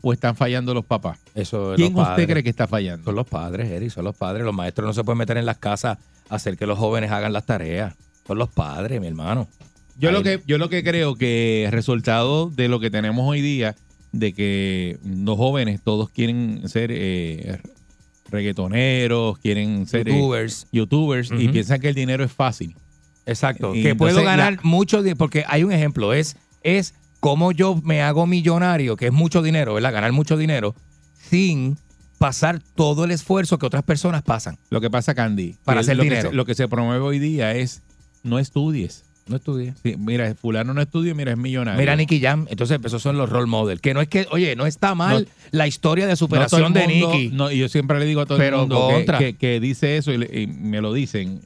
o están fallando los papás? Eso es ¿Quién los usted padres. cree que está fallando? Son los padres, Eric, son los padres. Los maestros no se pueden meter en las casas a hacer que los jóvenes hagan las tareas. Son los padres, mi hermano. Yo Ahí- lo que yo lo que creo que el resultado de lo que tenemos hoy día de que los jóvenes todos quieren ser eh, reggaetoneros, quieren ser eh, Youtubers. youtubers y piensan que el dinero es fácil. Exacto. Y que puedo ganar la- mucho dinero. Porque hay un ejemplo. Es, es cómo yo me hago millonario, que es mucho dinero, ¿verdad? Ganar mucho dinero sin pasar todo el esfuerzo que otras personas pasan. Lo que pasa, Candy, Para hacer lo dinero. Que se, lo que se promueve hoy día es no estudies. No estudié. Sí, mira, fulano no estudia, mira, es millonario. Mira Nicky Jam, entonces esos son los role models. Que no es que, oye, no está mal No- la historia de No superación de Nicky. no, y yo siempre le digo a todo Pero el mundo que, que- que dice eso y, le- y me lo dicen,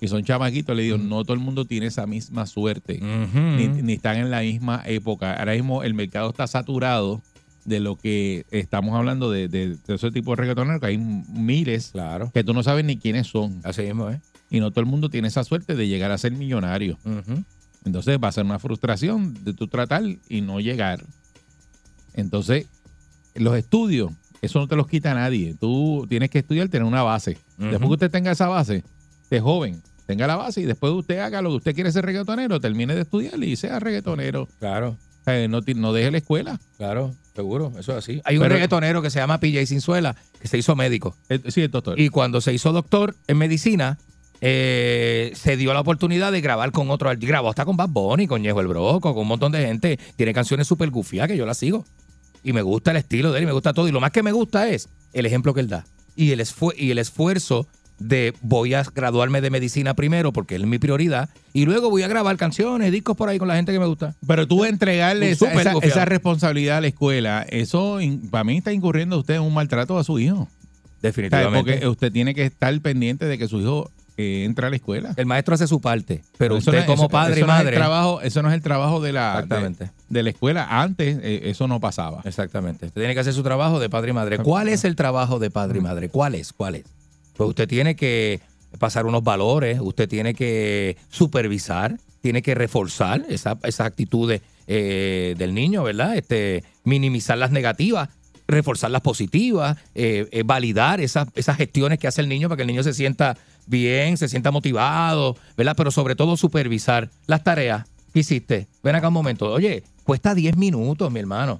y son chamaquitos, le digo, no todo el mundo tiene esa misma suerte. Ni, ni están en la misma época. Ahora mismo el mercado está saturado de lo que estamos hablando de, de, de ese tipo de reggaetoneros, que hay miles Claro. que tú no sabes ni quiénes son. Así mismo, ¿eh? Y no todo el mundo tiene esa suerte de llegar a ser millonario. Entonces va a ser una frustración de tu tratar y no llegar. Entonces, los estudios, eso no te los quita nadie. Tú tienes que estudiar, tener una base. Después que usted tenga esa base, de joven, tenga la base y después usted haga lo que usted quiere ser reggaetonero, termine de estudiar y sea reggaetonero. Claro. Eh, no, deje la escuela. Claro, seguro, eso es así. Hay un Pero- reggaetonero que se llama PJ Sinzuela, que se hizo médico. Eh, sí, el doctor. Y cuando se hizo doctor en medicina, eh, se dio la oportunidad de grabar con otro. Grabó hasta con Bad Bunny, con Ñejo el Broco, con un montón de gente. Tiene canciones súper gufiadas que yo las sigo. Y me gusta el estilo de él y me gusta todo. Y lo más que me gusta es el ejemplo que él da. Y el, esfu- y el esfuerzo de voy a graduarme de medicina primero porque es mi prioridad. Y luego voy a grabar canciones, discos por ahí con la gente que me gusta. Pero tú entregarle esa, responsabilidad a la escuela, eso in- para mí está incurriendo usted en un maltrato a su hijo. Definitivamente. Porque usted tiene que estar pendiente de que su hijo eh, entre a la escuela. el maestro hace su parte, pero Eso usted no- como eso- padre y no es el madre. trabajo, eso no es el trabajo de la, de, Exactamente. de la escuela. Antes eh, eso no pasaba. Exactamente. Usted tiene que hacer su trabajo de padre y madre. ¿Cuál es el trabajo de padre y madre? ¿Cuál es? ¿Cuál es? Pues usted tiene que pasar unos valores, usted tiene que supervisar, tiene que reforzar esa- esas actitudes eh, del niño, ¿verdad? Este, minimizar las negativas, reforzar las positivas, eh, eh, validar esas, esas gestiones que hace el niño para que el niño se sienta bien, se sienta motivado, ¿verdad? Pero sobre todo supervisar las tareas que hiciste. Ven acá un momento. Oye, cuesta 10 minutos, mi hermano.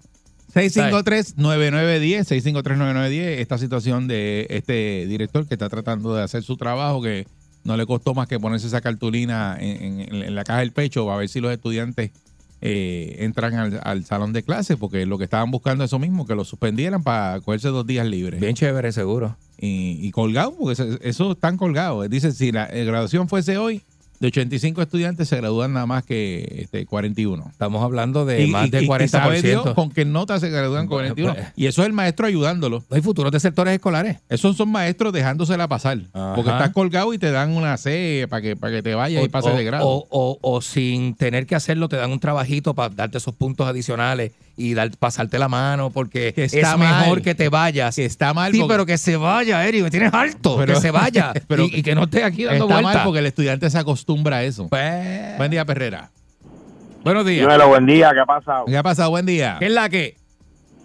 653-9910, 653-9910, esta situación de este director que está tratando de hacer su trabajo, que no le costó más que ponerse esa cartulina en, en- en la caja del pecho para ver si los estudiantes eh, entran al, al salón de clase, porque lo que estaban buscando es eso mismo, que lo suspendieran para cogerse dos días libres. Bien chévere, seguro. Y, y colgado, porque eso, eso están colgados. Dice, si la eh, graduación fuese hoy, de 85 estudiantes se gradúan nada más que este, 41. Estamos hablando de Y- más y- de y- y 40%. sabe Dios con qué nota se gradúan con Bueno, 41. pues. Y eso es el maestro ayudándolo. No hay futuros de sectores escolares. Esos son maestros dejándosela pasar. Ajá. Porque estás colgado y te dan una C para que, para que te vayas y pases o, de grado. o- o- o sin tener que hacerlo, te dan un trabajito para darte esos puntos adicionales y dar, pasarte la mano porque Que es está mejor que te vayas. que está mal. sí, porque- pero que se vaya, Eri, me tienes harto. Pero- que se vaya pero- y, y que no esté aquí dando está mal porque el estudiante se acostumbra a eso. Pues, Buen día, Perrera. buenos días. Dímelo, buen día, ¿qué ha pasado? ¿Qué ha pasado? Buen día. ¿Qué es la que?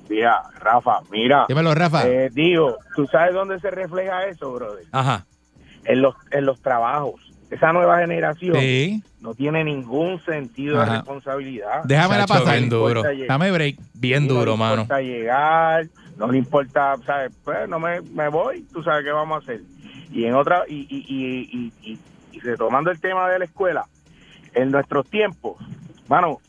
Día, Rafa, mira, Dímelo, Rafa. eh, digo, ¿tú sabes dónde se refleja eso, brother? Ajá. En los, en los trabajos. Esa nueva generación sí. no tiene ningún sentido Ajá. de responsabilidad. Déjamela Chacho, pasar. bien duro. Dame break. Bien Y no duro, le mano. importa llegar, no le importa, ¿sabes? Pues no me, me voy, tú sabes qué vamos a hacer. Y en otra, y, y, y, y, y- retomando el tema de la escuela, en nuestros tiempos, mano,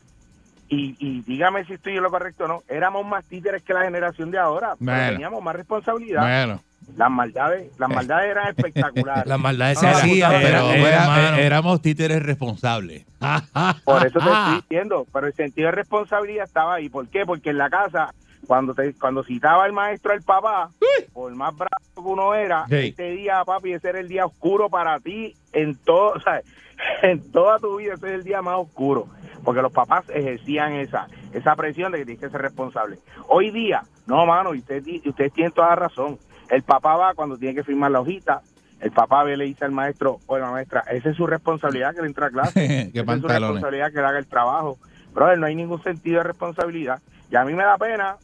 y, y dígame si estoy en lo correcto o no, éramos más títeres que la generación de ahora, pero teníamos más responsabilidad. Bueno. Las maldades, las maldades eran espectaculares. Las maldades No, se hacían, no, pero, Era- era- hermano. éramos títeres responsables. Por eso te estoy diciendo, pero el sentido de responsabilidad estaba ahí. ¿Por qué? Porque en la casa, cuando te, cuando citaba el maestro al papá, por más bravo que uno era, Sí. este día, papi, ese era el día oscuro para ti en todo, o sea, en toda tu vida, ese es el día más oscuro. Porque los papás ejercían esa esa presión de que tienes que ser responsable. Hoy día, no, mano, y usted, y usted tiene toda la razón. El papá va cuando tiene que firmar la hojita el papá ve, le dice al maestro o la maestra, esa es su responsabilidad que le entra a clase, esa es su responsabilidad que le haga el trabajo. Brother, no hay ningún sentido de responsabilidad. Y a mí me da pena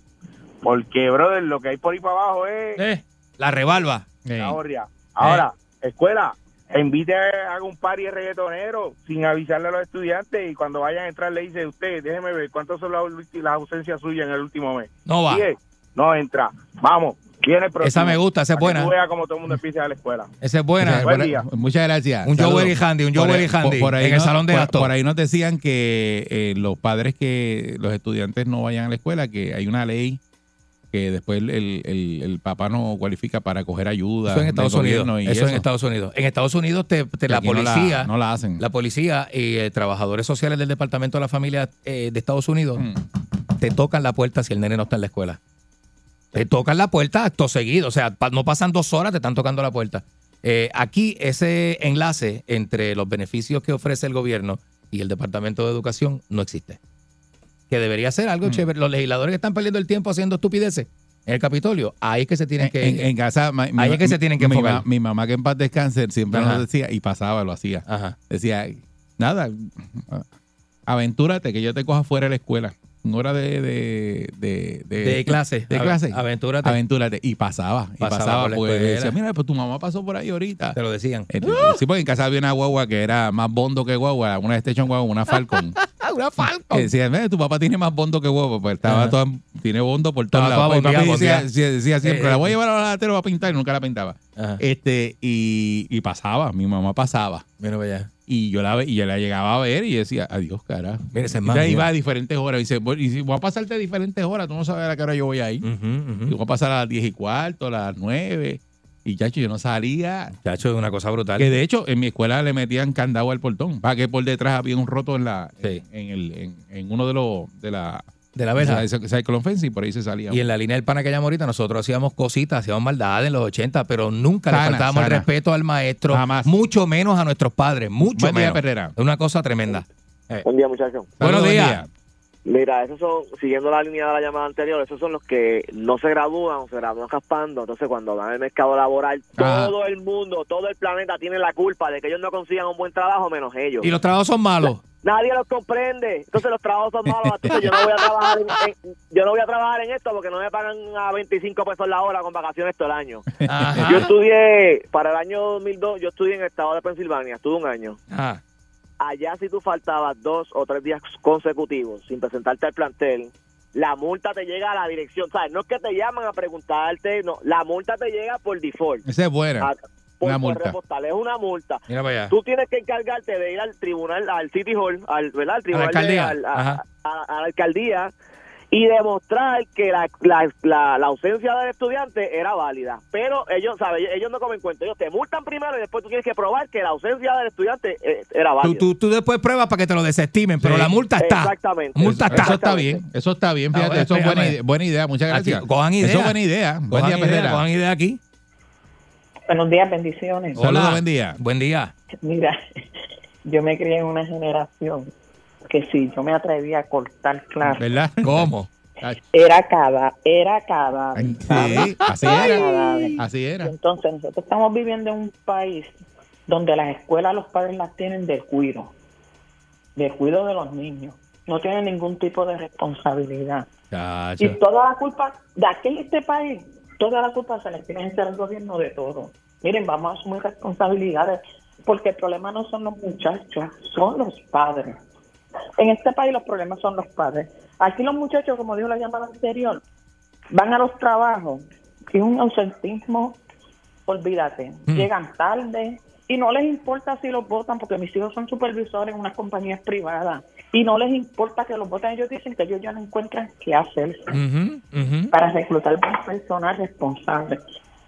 porque, brother, lo que hay por ahí para abajo es Eh, la rebalva. la horria. Ahora, escuela, invite a haga un party de reggaetonero sin avisarle a los estudiantes y cuando vayan a entrar le dice usted, déjeme ver cuántas son las, ausencias suyas en el último mes. No va. No entra. Vamos, viene el próximo. Esa me gusta, esa es que buena. veas cómo todo el mundo empieza a la escuela. Esa es buena. Buen día. Muchas gracias. Un. Joe Handy, un Joe Por ahí- Handy por- por ahí en el salón de por- actos. Por ahí nos decían que eh, los padres que los estudiantes no vayan a la escuela, que hay una ley que después el, el- papá no cualifica para coger ayuda. Eso en Estados Unidos. y Eso, en Estados Unidos. En Estados Unidos te, te la aquí no la- policía, no la hacen. la policía y eh, trabajadores sociales del Departamento de la Familia eh, de Estados Unidos Mm. te tocan la puerta si el nene no está en la escuela. Te tocan la puerta acto seguido. O sea, pa- no pasan dos horas, te están tocando la puerta. Eh, aquí ese enlace entre los beneficios que ofrece el gobierno y el Departamento de Educación no existe. Que debería ser Mm. algo chévere. Los legisladores que están perdiendo el tiempo haciendo estupideces en el Capitolio, ahí es que se tienen que... En, en casa, ma- mi- ahí es que se tienen que mi, enfocar. ma- mi mamá que en paz descanse siempre Ajá. nos decía, y pasaba, lo hacía. Ajá. Decía, nada, aventúrate que yo te coja fuera de la escuela. Hora de, de, de, De clase. De clase. aventúrate. Aventúrate. Y pasaba. Y Pasaba pasaba. por la pues decía, mira, pues tu mamá pasó por ahí ahorita. Te lo decían. Eh, Sí, porque en casa había una guagua que era más bondo que guagua, una Station guagua, una Falcon. una Falcon. Que decía, "Mira, tu papá tiene más bondo que guagua, pues estaba toda, tiene bondo por todos lados. Pues, decía, decía siempre, Eh, la voy a eh. llevar a la latera a pintar y nunca la pintaba. Ajá. Este, y, y pasaba, mi mamá pasaba. Mira para allá. Y yo la y yo la llegaba a ver y decía, adiós, cara. Mira ese Y man, ya mira. iba a diferentes horas. Y dice, "Voy- y si voy a pasarte a diferentes horas, tú no sabes a qué hora yo voy a ir. Ujú, Y ujú. voy a pasar a las 10 y cuarto, a las 9. Y chacho, yo no salía. Chacho, es una cosa brutal. Que de hecho, en mi escuela le metían candado al portón. Para que por detrás había un roto en la Sí. en, el, en, en uno de los de la De la verja. Fence y por ahí se salía. Y en la línea del pana que llamó ahorita, nosotros hacíamos cositas, hacíamos maldades en los 80, pero nunca Sana, le faltábamos el respeto al maestro, Jamás. mucho menos a nuestros padres, mucho Buen día, menos. Perrera. Es una cosa tremenda. Buen día, muchachos. Buenos días. buen día. Mira, esos son, siguiendo la línea de la llamada anterior, esos son los que no se gradúan o se gradúan raspando. Entonces, cuando van al mercado laboral, Ajá. todo el mundo, todo el planeta tiene la culpa de que ellos no consigan un buen trabajo, menos ellos. Y los trabajos son malos. Nadie los comprende. Entonces, los trabajos son malos. Entonces, yo no voy a trabajar en, en- yo no voy a trabajar en esto porque no me pagan a 25 pesos la hora con vacaciones todo el año. Ajá. Yo estudié, para el año 2002, yo estudié en el estado de Pensilvania, estuve un año. Ajá. allá si tú faltabas dos o tres días consecutivos sin presentarte al plantel, la multa te llega a la dirección. ¿Sabes? No es que te llaman a preguntarte, no, la multa te llega por default. Esa es buena. A- por Una multa. postal, es una multa. Mira para allá. Tú tienes que encargarte de ir al tribunal, al City Hall, al, ¿verdad? Al tribunal alcaldía. al- a, Ajá. a- a la alcaldía y demostrar que la, la, la, la ausencia del estudiante era válida. Pero ellos, ¿sabes? Ellos no comen cuenta. Ellos te multan primero y después tú tienes que probar que la ausencia del estudiante eh, era Tú, válida. tú, tú después pruebas para que te lo desestimen, pero Sí. la multa está. Exactamente. Multa Eso, está. eso está bien, eso está bien, fíjate, eso es buena, idea, buena idea, muchas Aquí, gracias. cojan idea. Eso es buena idea. Buen Cojan día, idea, cojan idea aquí. Buenos días, bendiciones. Saludos, buen día. Buen día. Mira, yo me crié en una generación que si yo me atrevía a cortar clases, ¿Verdad? ¿Cómo? era cada, era cada. Sí, así era. Así era. Entonces, nosotros estamos viviendo en un país donde las escuelas los padres las tienen de cuido, de cuido de los niños. No tienen ningún tipo de responsabilidad. Chacho. Y toda la culpa de aquel este país, toda la culpa se le tiene que hacer al gobierno de todo. Miren, vamos a asumir responsabilidades, porque el problema no son los muchachos, son los padres. En este país los problemas son los padres. Aquí los muchachos, como dijo la llamada anterior, van a los trabajos y un ausentismo, olvídate, Mm. llegan tarde y no les importa si los votan, porque mis hijos son supervisores en unas compañías privadas y no les importa que los voten. Ellos dicen que ellos ya no encuentran qué hacer para reclutar personal responsable.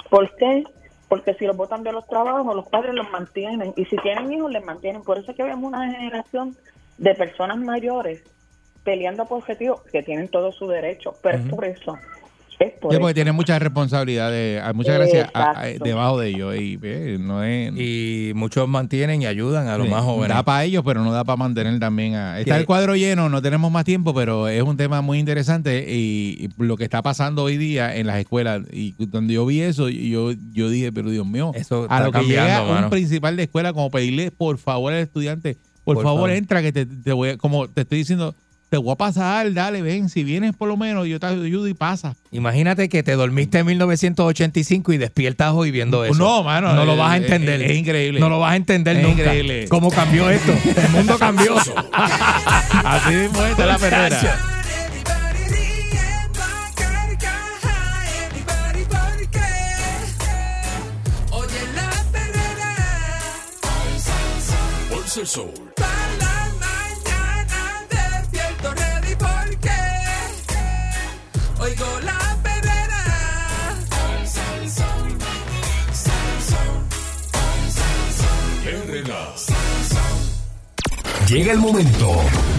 ¿Por qué? Porque si los votan de los trabajos, los padres los mantienen. Y si tienen hijos, les mantienen. Por eso es que vemos una generación de personas mayores peleando por objetivos que tienen todo su derecho. Pero es por eso. Es por Sí, porque tiene muchas responsabilidades, hay muchas gracias a- a- Exacto. debajo de ellos. Y, eh, no es, Y muchos mantienen y ayudan a los Sí, más jóvenes. Da para ellos, pero no da para mantener también a... Está Que- el cuadro lleno, no tenemos más tiempo, pero es un tema muy interesante y, y lo que está pasando hoy día en las escuelas. Y cuando yo vi eso, yo, yo dije, pero Dios mío, Eso a está lo que llega cambiando, un mano. principal de escuela como pedirle por favor al estudiante, por, Por favor, favor. entra que te, te voy a- como te estoy diciendo, te voy a pasar, dale, ven, si vienes por lo menos, yo te ayudo y pasa. Imagínate que te dormiste en 1985 y despiertas hoy viendo eso. No, mano, No lo vas a eh, entender. es increíble. No lo vas a entender Es nunca. increíble. ¿Cómo cambió esto? El mundo cambió. Así mismo está la perrera. Oye la perrera. Pulsa el sol. Llega el momento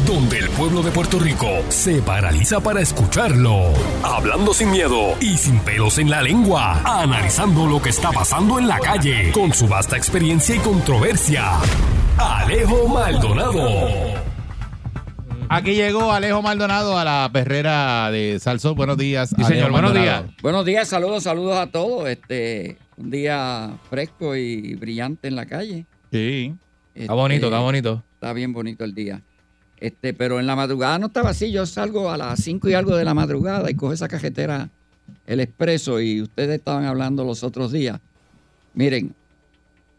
donde el pueblo de Puerto Rico se paraliza para escucharlo. Hablando sin miedo y sin pelos en la lengua. Analizando lo que está pasando en la calle con su vasta experiencia y controversia. Alejo Maldonado. Aquí llegó Alejo Maldonado a la perrera de Salsón. Buenos días. Sí, señor, buenos Maldonado. días. Buenos días, saludos, saludos a todos. Este, un día fresco y brillante en la calle. Sí. Está bonito, está bonito. Está bien bonito el día. Este, pero en la madrugada no estaba así. Yo salgo a las 5 y algo de la madrugada y cojo esa cajetera, el expreso, y ustedes estaban hablando los otros días. Miren,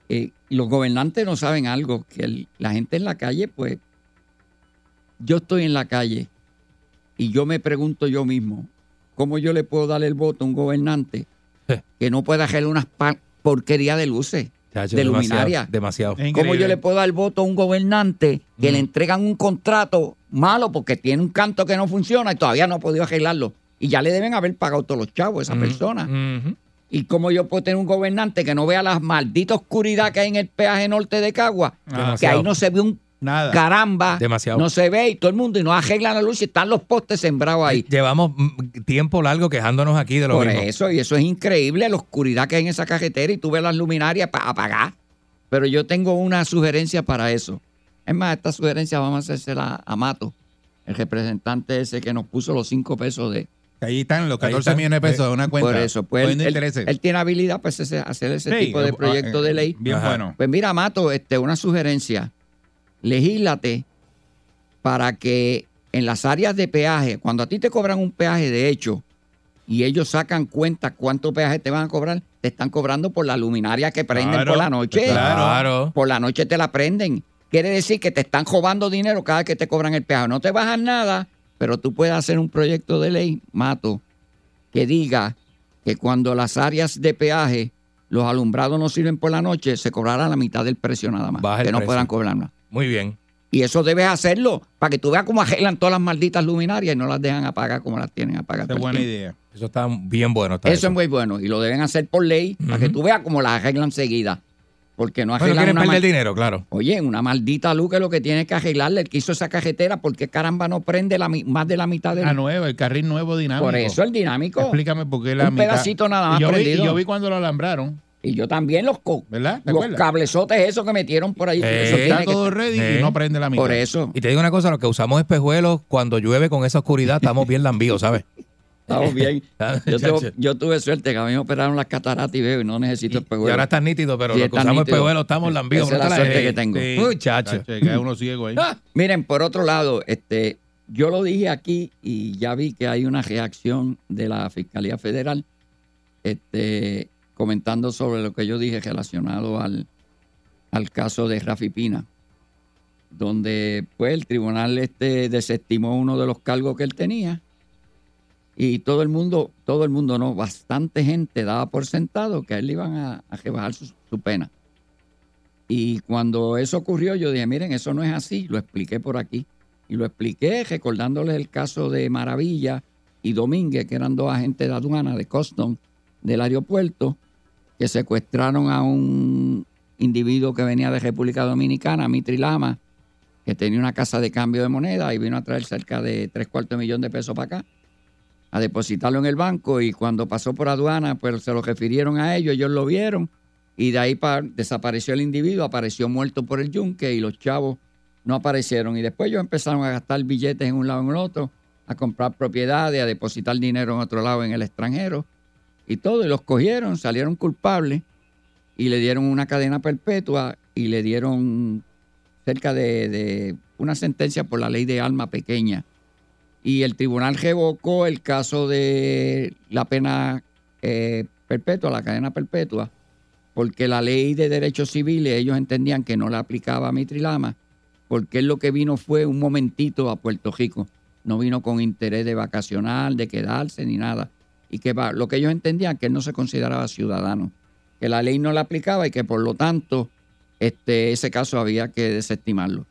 eh, los gobernantes no saben algo, que el- la gente en la calle, pues, yo estoy en la calle y yo me pregunto yo mismo, ¿cómo yo le puedo dar el voto a un gobernante que no pueda hacer unas pa- porquería de luces, de demasiado, luminaria? Demasiado. ¿Cómo yo le puedo dar el voto a un gobernante que le entregan un contrato malo porque tiene un canto que no funciona y todavía no ha podido arreglarlo? Y ya le deben haber pagado todos los chavos a esa persona. ¿Y cómo yo puedo tener un gobernante que no vea la maldita oscuridad que hay en el peaje norte de Cagua? que ahí no se ve un Nada. caramba. Demasiado. No se ve y todo el mundo y no arreglan la luz y están los postes sembrados ahí. Llevamos mm, tiempo largo quejándonos aquí de lo Por mismo. eso, y eso es increíble, la oscuridad que hay en esa cajetera y tú ves las luminarias para apagar. Pero yo tengo una sugerencia para eso. Es más, esta sugerencia vamos a hacérsela a Mato, el representante ese que nos puso los cinco pesos de... Ahí están los Ahí 14 están. millones de pesos de una cuenta. Por eso, pues él, él- tiene habilidad para hacer, hacer ese Sí, tipo de eh, proyecto eh, de ley. Bien Ajá. bueno. Pues mira, Mato, este, una sugerencia. Legílate para que en las áreas de peaje, cuando a ti te cobran un peaje de hecho y ellos sacan cuenta cuánto peaje te van a cobrar, te están cobrando por la luminaria que prenden Claro, por la noche. Claro. Por la noche te la prenden. Quiere decir que te están robando dinero cada vez que te cobran el peaje. No te bajan nada, pero tú puedes hacer un proyecto de ley, Mato, que diga que cuando las áreas de peaje, los alumbrados no sirven por la noche, se cobrará la mitad del precio nada más. Baja el que no precio. puedan cobrar más. Muy bien. Y eso debes hacerlo para que tú veas cómo arreglan todas las malditas luminarias y no las dejan apagar como las tienen apagadas. Es buena idea. Eso está bien bueno. Está Eso es muy bueno y lo deben hacer por ley para que tú veas cómo las arreglan seguida. Porque no Bueno, arreglan quieren una perder mal- dinero, claro. Oye, una maldita luz que lo que tiene que arreglarle el que hizo esa cajetera, porque caramba no prende la, más de la mitad de La nueva, el carril nuevo dinámico. Por eso el dinámico. Explícame por qué la Un mitad- pedacito nada más yo, vi, prendido. yo vi cuando lo alambraron, Y yo también los, co- ¿verdad? ¿Te los acuerdas? cablezotes esos que metieron por ahí. Eh, eso Está que- todo ready Eh. y no prende la mitad. por eso. Y te digo una cosa, los que usamos espejuelos, cuando llueve con esa oscuridad, estamos bien lambíos, ¿sabes? Estamos bien. Yo, tuve- yo tuve suerte que a mí me operaron las cataratas y veo y no necesito Y espejuelos. ahora están nítidos, pero Sí, los que usamos espejuelos estamos lambíos. Esa es la ¿no te suerte que tengo. Sí. Muchacho. Uno ciego ahí. Ah, Miren, por otro lado, este, yo lo dije aquí y ya vi que hay una reacción de la Fiscalía Federal este, comentando sobre lo que yo dije relacionado al, al caso de Rafi Pina, donde pues el tribunal este desestimó uno de los cargos que él tenía y todo el mundo, todo el mundo no, bastante gente daba por sentado que a él le iban a, a rebajar su, su pena. Y cuando eso ocurrió, yo dije, miren, eso no es así, lo expliqué por aquí. Y lo expliqué recordándoles el caso de Maravilla y Domínguez, que eran dos agentes de aduana de Custom del aeropuerto, que secuestraron a un individuo que venía de República Dominicana, Mitri Lama, que tenía una casa de cambio de moneda y vino a traer cerca de tres cuartos de millón de pesos para acá. a depositarlo en el banco y cuando pasó por aduana, pues se lo refirieron a ellos, ellos lo vieron y de ahí pa- desapareció el individuo, apareció muerto por el yunque y los chavos no aparecieron. Y después ellos empezaron a gastar billetes en un lado en el otro, a comprar propiedades, a depositar dinero en otro lado en el extranjero y todo. Y los cogieron, salieron culpables y le dieron una cadena perpetua y le dieron cerca de, de una sentencia por la ley de alma pequeña. Y el tribunal revocó el caso de la pena eh, perpetua, la cadena perpetua, porque la ley de derechos civiles ellos entendían que no la aplicaba a Mitrilama, porque lo que vino fue un momentito a Puerto Rico. No vino con interés de vacacional, de quedarse ni nada. Y que lo que ellos entendían que él no se consideraba ciudadano, que la ley no la aplicaba y que por lo tanto este, ese caso había que desestimarlo.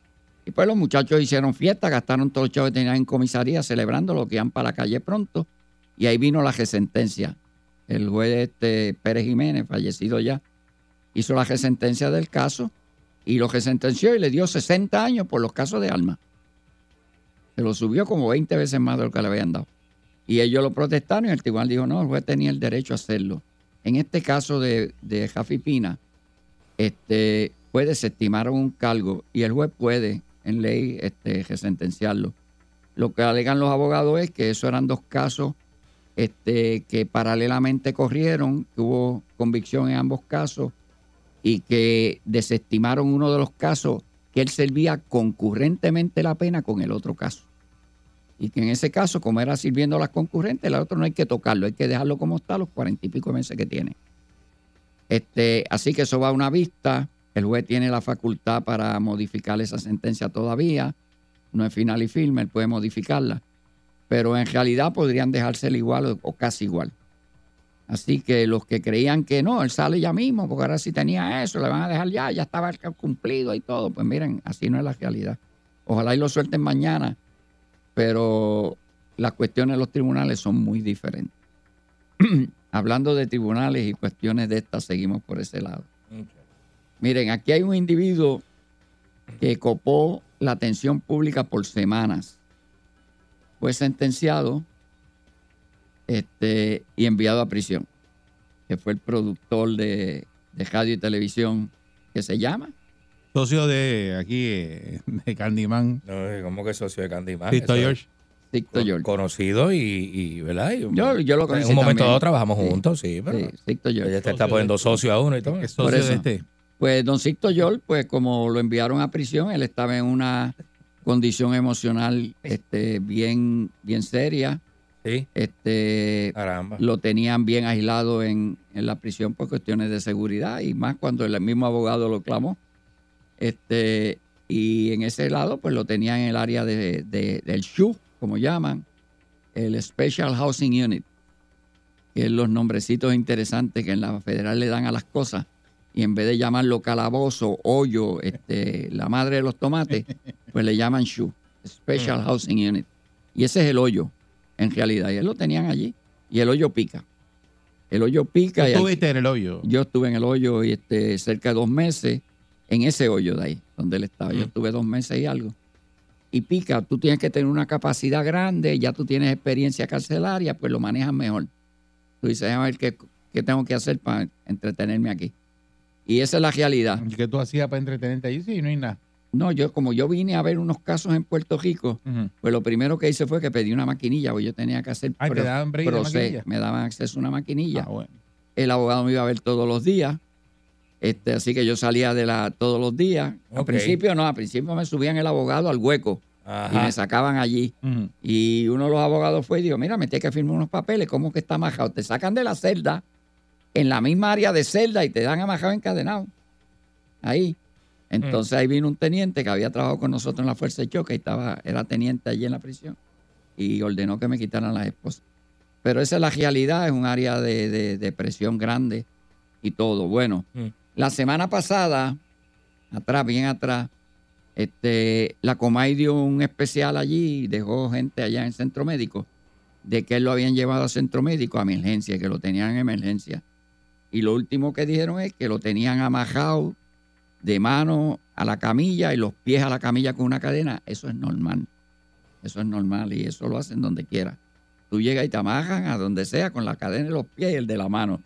Y pues los muchachos hicieron fiesta, gastaron todos los chavos que tenían en comisaría celebrando lo que iban para la calle pronto. Y ahí vino la resentencia. El juez este, Pérez Jiménez, fallecido ya, hizo la resentencia del caso y lo resentenció y le dio 60 años por los casos de alma. Se lo subió como 20 veces más de lo que le habían dado. Y ellos lo protestaron y el tribunal dijo, no, el juez tenía el derecho a hacerlo. En este caso de, de Jafi Pina, este, pues desestimaron un cargo y el juez puede, en ley, este, resentenciarlo. Lo que alegan los abogados es que eso eran dos casos este, que paralelamente corrieron, que hubo convicción en ambos casos y que desestimaron uno de los casos que él servía concurrentemente la pena con el otro caso. Y que en ese caso, como era sirviendo las concurrentes, el otro no hay que tocarlo, hay que dejarlo como está los cuarenta y pico meses que tiene. Este, así que eso va a una vista. El juez tiene la facultad para modificar esa sentencia todavía. No es final y firme, él puede modificarla. Pero en realidad podrían dejársela igual o, o casi igual. Así que los que creían que no, él sale ya mismo, porque ahora si tenía eso, le van a dejar ya, ya estaba cumplido y todo. Pues miren, así no es la realidad. Ojalá y lo suelten mañana, pero las cuestiones de los tribunales son muy diferentes. Hablando de tribunales y cuestiones de estas, seguimos por ese lado. Miren, aquí hay un individuo que copó la atención pública por semanas. Fue sentenciado este, y enviado a prisión, que fue el productor de, de radio y televisión que se llama. Socio de aquí, eh, de Candyman. No, ¿Cómo que socio de Candyman? Tito George. Sixto George. Conocido y, y, ¿verdad? Y- Yo- yo lo En conocí un momento dado trabajamos Sí. juntos, sí. Pero Sí, Sixto George. ella te está poniendo socio a uno y todo. Es Por eso. de este. Pues don Sixto Yol, pues como lo enviaron a prisión, él estaba en una condición emocional este, bien, bien seria. Sí. Este, Caramba. lo tenían bien aislado en, en la prisión por cuestiones de seguridad y más cuando el mismo abogado lo clamó. Este, y en ese lado, pues lo tenían en el área de, de- del SHU, como llaman, el Special Housing Unit, que es los nombrecitos interesantes que en la federal le dan a las cosas. Y en vez de llamarlo calabozo, hoyo, este, la madre de los tomates, pues le llaman SHU, Special Housing Unit. Y ese es el hoyo, en realidad. Y él lo tenían allí. Y el hoyo pica. El hoyo pica. al- Estuviste en el hoyo. yo estuve en el hoyo y este, cerca de dos meses, en ese hoyo de ahí, donde él estaba. Yo estuve dos meses y algo. Y pica, tú tienes que tener una capacidad grande, ya tú tienes experiencia carcelaria, pues lo manejas mejor. Tú dices, a ver qué, qué tengo que hacer para entretenerme aquí. Y esa es la realidad. ¿Y ¿Qué tú hacías para entretenerte allí? Sí, no hay nada. No, yo como yo vine a ver unos casos en Puerto Rico, pues lo primero que hice fue que pedí una maquinilla, porque yo tenía que hacer Ay, me daban acceso a una maquinilla. Ah, bueno. El abogado me iba a ver todos los días. Este, así que yo salía de la todos los días. Al Ok. principio no, al principio me subían el abogado al hueco y me sacaban allí. Y uno de los abogados fue y dijo, mira, me tienes que firmar unos papeles, ¿cómo que está amajado? Te sacan de la celda, en la misma área de celda y te dan amajado encadenado. Ahí. Entonces ahí vino un teniente que había trabajado con nosotros en la Fuerza de Choque y estaba, era teniente allí en la prisión y ordenó que me quitaran las esposas. Pero esa es la realidad, es un área de, de- de presión grande y todo. Bueno, Mm. La semana pasada, atrás, bien atrás, este, la Comay dio un especial allí y dejó gente allá en el centro médico de que lo habían llevado al centro médico a emergencia, que lo tenían en emergencia. Y lo último que dijeron es que lo tenían amajado de mano a la camilla y los pies a la camilla con una cadena. Eso es normal. Eso es normal y eso lo hacen donde quiera. tú llegas y te amajan a donde sea con la cadena de los pies y el de la mano.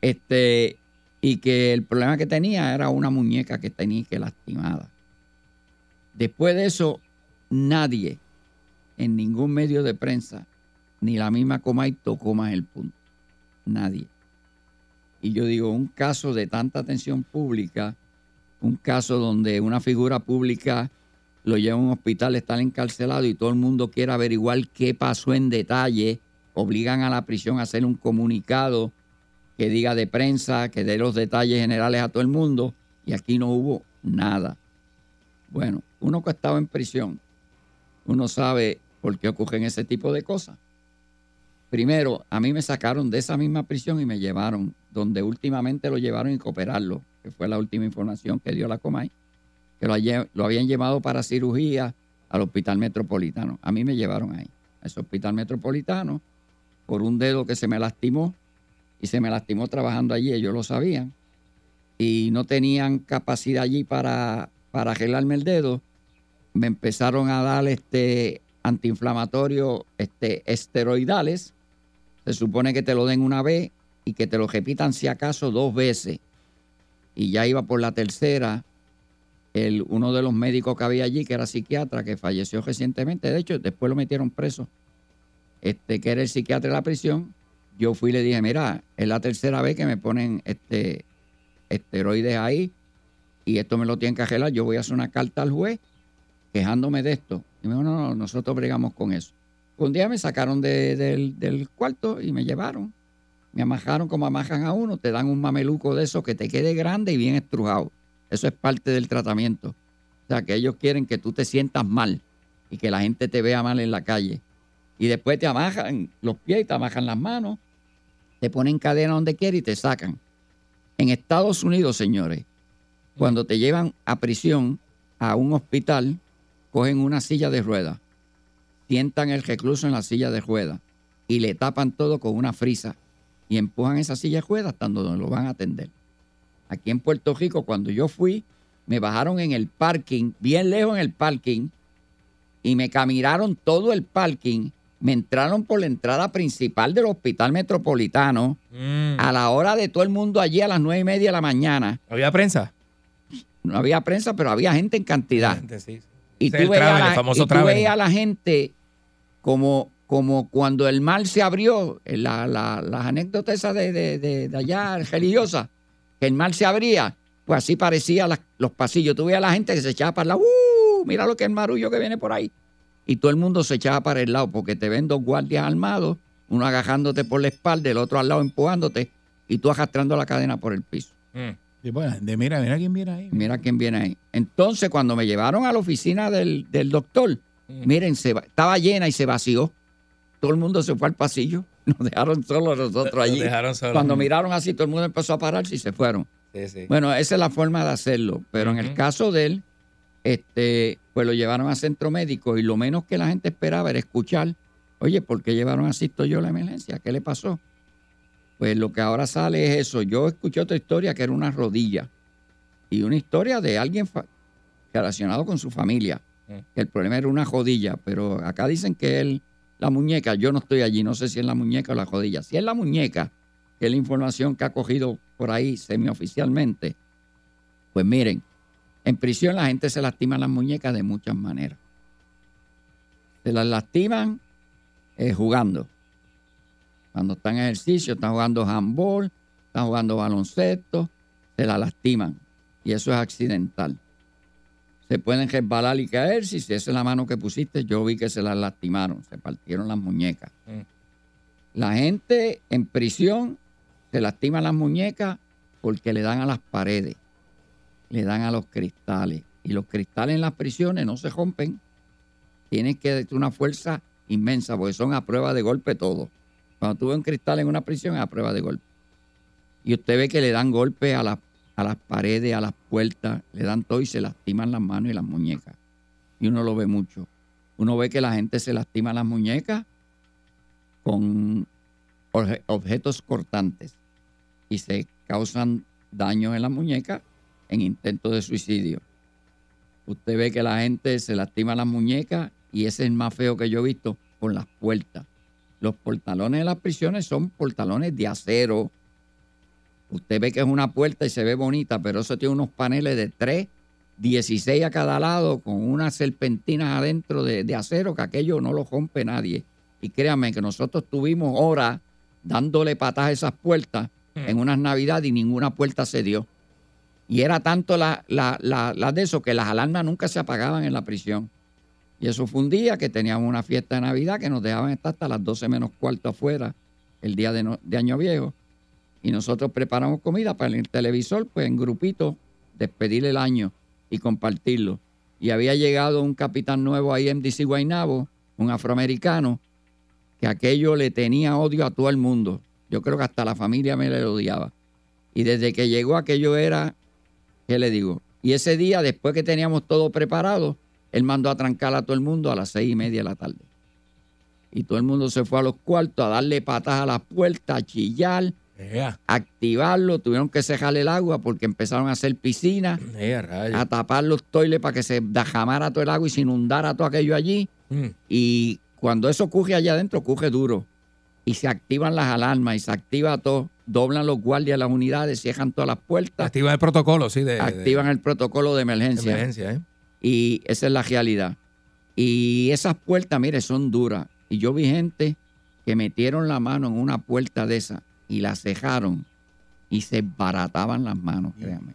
Este, y que el problema que tenía era una muñeca que tenía que lastimada. Después de eso, nadie en ningún medio de prensa, ni la misma Comay tocó más el punto. Nadie. Y yo digo, un caso de tanta atención pública, un caso donde una figura pública lo lleva a un hospital, está encarcelado y todo el mundo quiere averiguar qué pasó en detalle, obligan a la prisión a hacer un comunicado que diga de prensa, que dé los detalles generales a todo el mundo, y aquí no hubo nada. Bueno, uno que ha estado en prisión, uno sabe por qué ocurren ese tipo de cosas. Primero, a mí me sacaron de esa misma prisión y me llevaron donde últimamente lo llevaron y cooperarlo, que fue la última información que dio la Comay, que lo, lo habían llevado para cirugía al hospital metropolitano. A mí me llevaron ahí, a ese hospital metropolitano, por un dedo que se me lastimó y se me lastimó trabajando allí, ellos lo sabían, y no tenían capacidad allí para, para el dedo, me empezaron a dar este antiinflamatorios este, esteroidales. Se supone que te lo den una vez y que te lo repitan si acaso dos veces. Y ya iba por la tercera. El, uno de los médicos que había allí, que era psiquiatra, que falleció recientemente, de hecho, después lo metieron preso, este, que era el psiquiatra de la prisión, yo fui y le dije, mira, es la tercera vez que me ponen este esteroides ahí y esto me lo tienen que arreglar, yo voy a hacer una carta al juez quejándome de esto. Y me dijo, no, no, nosotros bregamos con eso. Un día me sacaron de- del, del cuarto y me llevaron. Me amajaron como amajan a uno, te dan un mameluco de eso que te quede grande y bien estrujado. Eso es parte del tratamiento. O sea, que ellos quieren que tú te sientas mal y que la gente te vea mal en la calle. Y después te amajan los pies y te amajan las manos, te ponen cadena donde quiera y te sacan. En Estados Unidos, señores, cuando te llevan a prisión, a un hospital, cogen una silla de ruedas, sientan el recluso en la silla de ruedas y le tapan todo con una frisa y empujan esa silla de ruedas hasta donde lo van a atender. Aquí en Puerto Rico, cuando yo fui, me bajaron en el parking, bien lejos en el parking, y me caminaron todo el parking. Me entraron por la entrada principal del hospital metropolitano a la hora de todo el mundo allí a las nueve y media de la mañana. ¿Había prensa? No había prensa, pero había gente en cantidad. Gente, sí. Y tú, travel, a la, y tú veías a la gente como, como cuando el mar se abrió, eh, la- la- las anécdotas esas de, de, de- de allá religiosas, que el mar se abría, pues así parecía los pasillos. Tú veías a la gente que se echaba para lado, ¡uh! Mira lo que es el marullo que viene por ahí. Y todo el mundo se echaba para el lado porque te ven dos guardias armados, uno agarrándote por la espalda, el otro al lado empujándote y tú arrastrando la cadena por el piso. Sí, bueno, de mira, mira quién viene ahí. Mira quién viene ahí. Entonces, cuando me llevaron a la oficina del, del doctor, miren, se va- estaba llena y se vació. Todo el mundo se fue al pasillo. Nos dejaron solos nosotros allí. Nos dejaron solos. Cuando miraron así, todo el mundo empezó a pararse y se fueron. Sí, sí. Bueno, esa es la forma de hacerlo. Pero en el caso de él, este, pues lo llevaron a centro médico y lo menos que la gente esperaba era escuchar, oye, ¿por qué llevaron a Sisto yo a la emergencia? ¿Qué le pasó? Pues lo que ahora sale es eso. Yo escuché otra historia que era una rodilla y una historia de alguien relacionado con su familia. Que el problema era una rodilla, pero acá dicen que él, la muñeca, yo no estoy allí, no sé si es la muñeca o la rodilla. Si es la muñeca, que es la información que ha cogido por ahí semioficialmente, pues miren, en prisión la gente se lastima las muñecas de muchas maneras. Se las lastiman eh, jugando. Cuando están en ejercicio, están jugando handball, están jugando baloncesto, se la lastiman. Y eso es accidental. Se pueden resbalar y caer. Si esa es la mano que pusiste, yo vi que se las lastimaron, se partieron las muñecas. La gente en prisión se lastima las muñecas porque le dan a las paredes, le dan a los cristales. Y los cristales en las prisiones no se rompen. Tienen que una fuerza inmensa porque son a prueba de golpe todo. Cuando tú ves un cristal en una prisión es a prueba de golpe. Y usted ve que le dan golpe a, las a las paredes, a las puertas, le dan todo y se lastiman las manos y las muñecas. Y uno lo ve mucho. Uno ve que la gente se lastima las muñecas con obje- objetos cortantes y se causan daños en las muñecas en intentos de suicidio. Usted ve que la gente se lastima las muñecas y ese es el más feo que yo he visto con las puertas. los portalones de las prisiones son portalones de acero. Usted ve que es una puerta y se ve bonita, pero eso tiene unos paneles de 3, 16 a cada lado, con unas serpentinas adentro de, de acero, que aquello no lo rompe nadie. Y créanme que nosotros tuvimos horas dándole patas a esas puertas en unas navidades y ninguna puerta se dio. Y era tanto la, la, la- de eso que las alarmas nunca se apagaban en la prisión. Y eso fue un día que teníamos una fiesta de Navidad que nos dejaban estar hasta las 12 menos cuarto afuera el día de, no- de Año Viejo. Y nosotros preparamos comida para el televisor, pues en grupito, despedir el año y compartirlo. Y había llegado un capitán nuevo ahí en DC Guaynabo, un afroamericano, que aquello le tenía odio a todo el mundo. Yo creo que hasta la familia me le odiaba. Y desde que llegó aquello era, ¿qué le digo? Y ese día, después que teníamos todo preparado, él mandó a trancar a todo el mundo a las seis y media de la tarde. Y todo el mundo se fue a los cuartos a darle patas a las puertas, a chillar, a activarlo. Tuvieron que cejar el agua porque empezaron a hacer piscinas, ea, rayos. a tapar los toiles para que se dajamara todo el agua y se inundara todo aquello allí. Mm. Y cuando eso coge allá adentro, coge duro. Y se activan las alarmas y se activa todo. Doblan los guardias las unidades, cierran todas las puertas, Activan el protocolo, sí, de, de- activan el protocolo de de emergencia. emergencia, ¿eh? Y esa es la realidad. Y esas puertas, mire, son duras. Y yo vi gente que metieron la mano en una puerta de esa y la cejaron y se barataban las manos, créanme.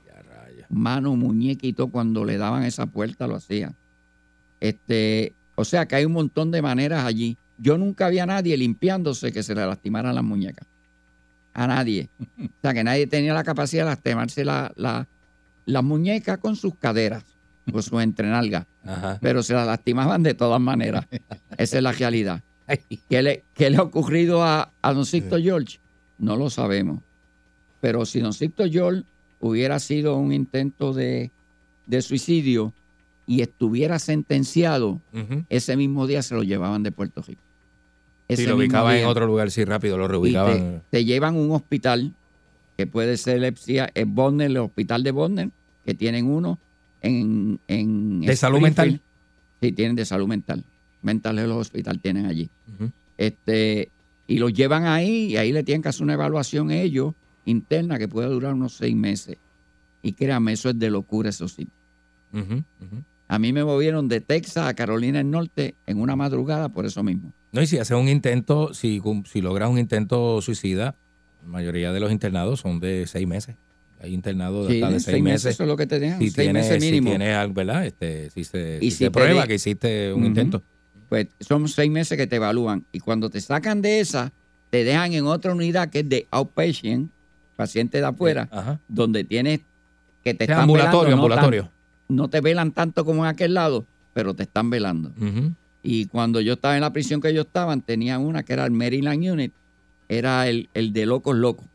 Mano, muñequito, cuando le daban esa puerta lo hacían. Este, o sea que hay un montón de maneras allí. Yo nunca vi a nadie limpiándose que se le lastimaran las muñecas. A nadie. O sea que nadie tenía la capacidad de lastimarse la, la, las muñecas con sus caderas, con sus entrenalgas. Ajá. Pero se las lastimaban de todas maneras. Esa es la realidad. ¿Qué le, qué le ha ocurrido a, a don Sixto George? No lo sabemos. Pero si don Sixto George hubiera sido un intento de, de suicidio y estuviera sentenciado, ese mismo día se lo llevaban de Puerto Rico. Si Ese lo mismo ubicaban en otro lugar, sí, rápido, lo Y te, reubicaban. te llevan a un hospital que puede ser el Bonner, el hospital de Bonner, que tienen uno en, en ¿De salud mental? Sí, tienen de salud mental. Mental Health Hospital tienen allí. Este, y los llevan ahí y ahí le tienen que hacer una evaluación ellos interna que puede durar unos seis meses. Y créanme, eso es de locura, eso sí. Ujú, ujú. A mí me movieron de Texas a Carolina del Norte en una madrugada por eso mismo. No, y si haces un intento, si, si logras un intento suicida, la mayoría de los internados son de seis meses. Hay internados de Sí, hasta de seis, meses. Eso es lo que te dejan, Si seis tienes, meses si mínimo. tienes algo, ¿verdad? Este, si se, Y si si se te prueba de- que hiciste un intento. Pues son seis meses que te evalúan. Y cuando te sacan de esa, te dejan en otra unidad que es de outpatient, paciente de afuera, Ajá. donde tienes que te O sea, están ambulatorio, velando, ambulatorio. No, te velan tanto como en aquel lado, pero te están velando. Y cuando yo estaba en la prisión que ellos estaban, tenían una que era el Maryland Unit, era el, el de locos locos.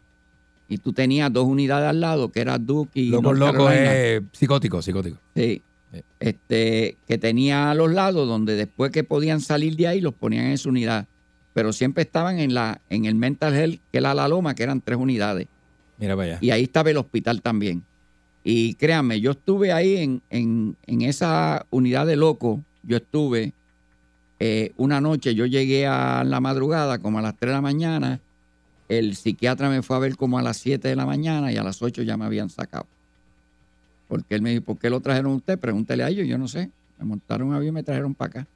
Y tú tenías dos unidades al lado, que era Duke y Loco, North loco Carolina. es psicótico, psicótico. Sí. Sí. Este, que tenía a los lados donde después que podían salir de ahí los ponían en su unidad. Pero siempre estaban en la en el mental health, que era la loma, que eran tres unidades. Mira para allá. Y ahí estaba el hospital también. Y créanme, yo estuve ahí en, en- en esa unidad de loco, yo estuve eh, una noche, yo llegué a la madrugada como a las 3 de la mañana, el psiquiatra me fue a ver como a las 7 de la mañana y a las 8 ya me habían sacado. Porque él me dijo, ¿por qué lo trajeron a usted? Pregúntele a ellos, yo no sé. Me montaron un avión y me trajeron para acá.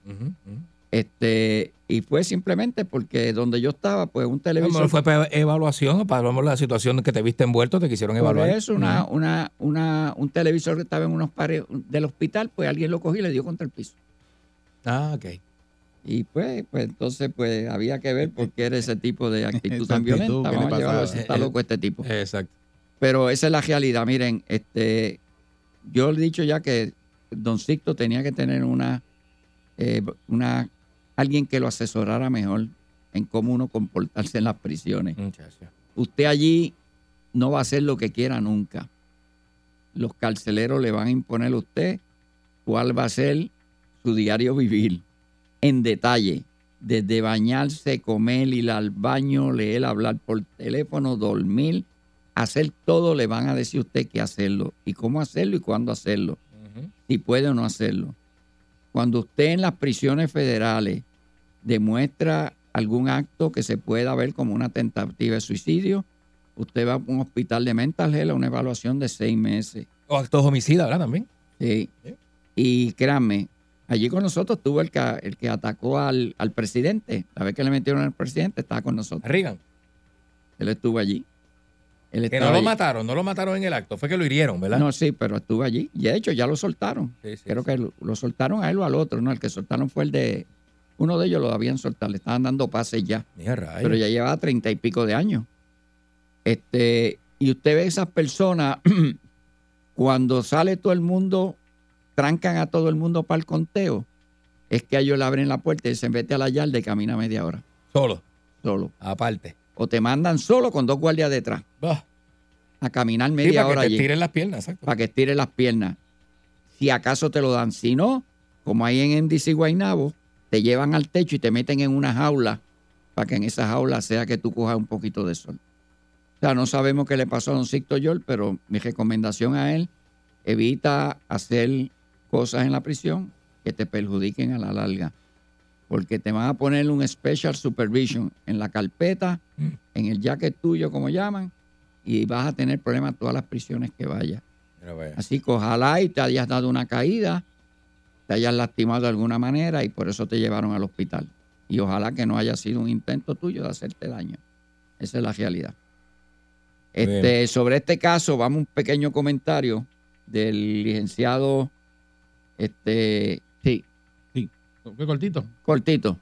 Este, y fue simplemente porque donde yo estaba, pues un televisor. mejor fue para evaluación o para la situación en que te viste envuelto, te quisieron Por evaluar. eso, una, una, una, un televisor que estaba en unos pares del hospital, pues alguien lo cogió y le dio contra el piso. Ah, ok. Y pues, pues entonces, pues había que ver por qué era ese tipo de actitud tan violenta. ¿qué le Vamos a llevar a ver pasaba? si está Eh, loco este tipo. Exacto. Pero esa es la realidad. Miren, este, yo le he dicho ya que Don Sixto tenía que tener una, eh, una, alguien que lo asesorara mejor en cómo uno comportarse en las prisiones. Usted allí no va a hacer lo que quiera nunca. Los carceleros le van a imponer a usted cuál va a ser su diario vivir en detalle, desde bañarse, comer, ir al baño, leer, hablar por teléfono, dormir, hacer todo, le van a decir a usted qué hacerlo y cómo hacerlo y cuándo hacerlo, Ujú. si puede o no hacerlo. Cuando usted en las prisiones federales demuestra algún acto que se pueda ver como una tentativa de suicidio, usted va a un hospital de mental health a una evaluación de seis meses. O actos homicidas, ¿verdad? También. Sí. Y créanme, allí con nosotros estuvo el que, el que atacó al, al presidente. La vez que le metieron al presidente, estaba con nosotros. Reagan. Él estuvo allí. Él Que no lo allí. mataron, no lo mataron en el acto, fue que lo hirieron, ¿verdad? No, sí, pero estuvo allí. Y de hecho, ya lo soltaron. Sí, sí, Creo que lo, lo soltaron a él o al otro. No, el que soltaron fue el de. Uno de ellos lo habían soltado, le estaban dando pases ya. Pero ya llevaba treinta y pico de años. Este, y usted ve esas personas, cuando sale todo el mundo, trancan a todo el mundo para el conteo, es que a ellos le abren la puerta y se vete a la yarda y camina media hora, Solo, solo. aparte. O te mandan solo con dos guardias detrás Bah. a caminar Sí, media para hora que te allí tiren las piernas, exacto. para que estire las piernas. Si acaso te lo dan. Si no, como hay en NDC Guaynabo, te llevan al techo y te meten en una jaula para que en esa jaula sea que tú cojas un poquito de sol. O sea, no sabemos qué le pasó a don Sicto Yol, pero mi recomendación a él, evita hacer cosas en la prisión que te perjudiquen a la larga. Porque te van a poner un special supervision en la carpeta, Mm. en el jacket tuyo, como llaman, y vas a tener problemas todas las prisiones que vayas. Así que ojalá y te hayas dado una caída, te hayas lastimado de alguna manera y por eso te llevaron al hospital. Y ojalá que no haya sido un intento tuyo de hacerte daño. Esa es la realidad. Este, sobre este caso, vamos a un pequeño comentario del licenciado, este, sí, Sí. Fue cortito. cortito.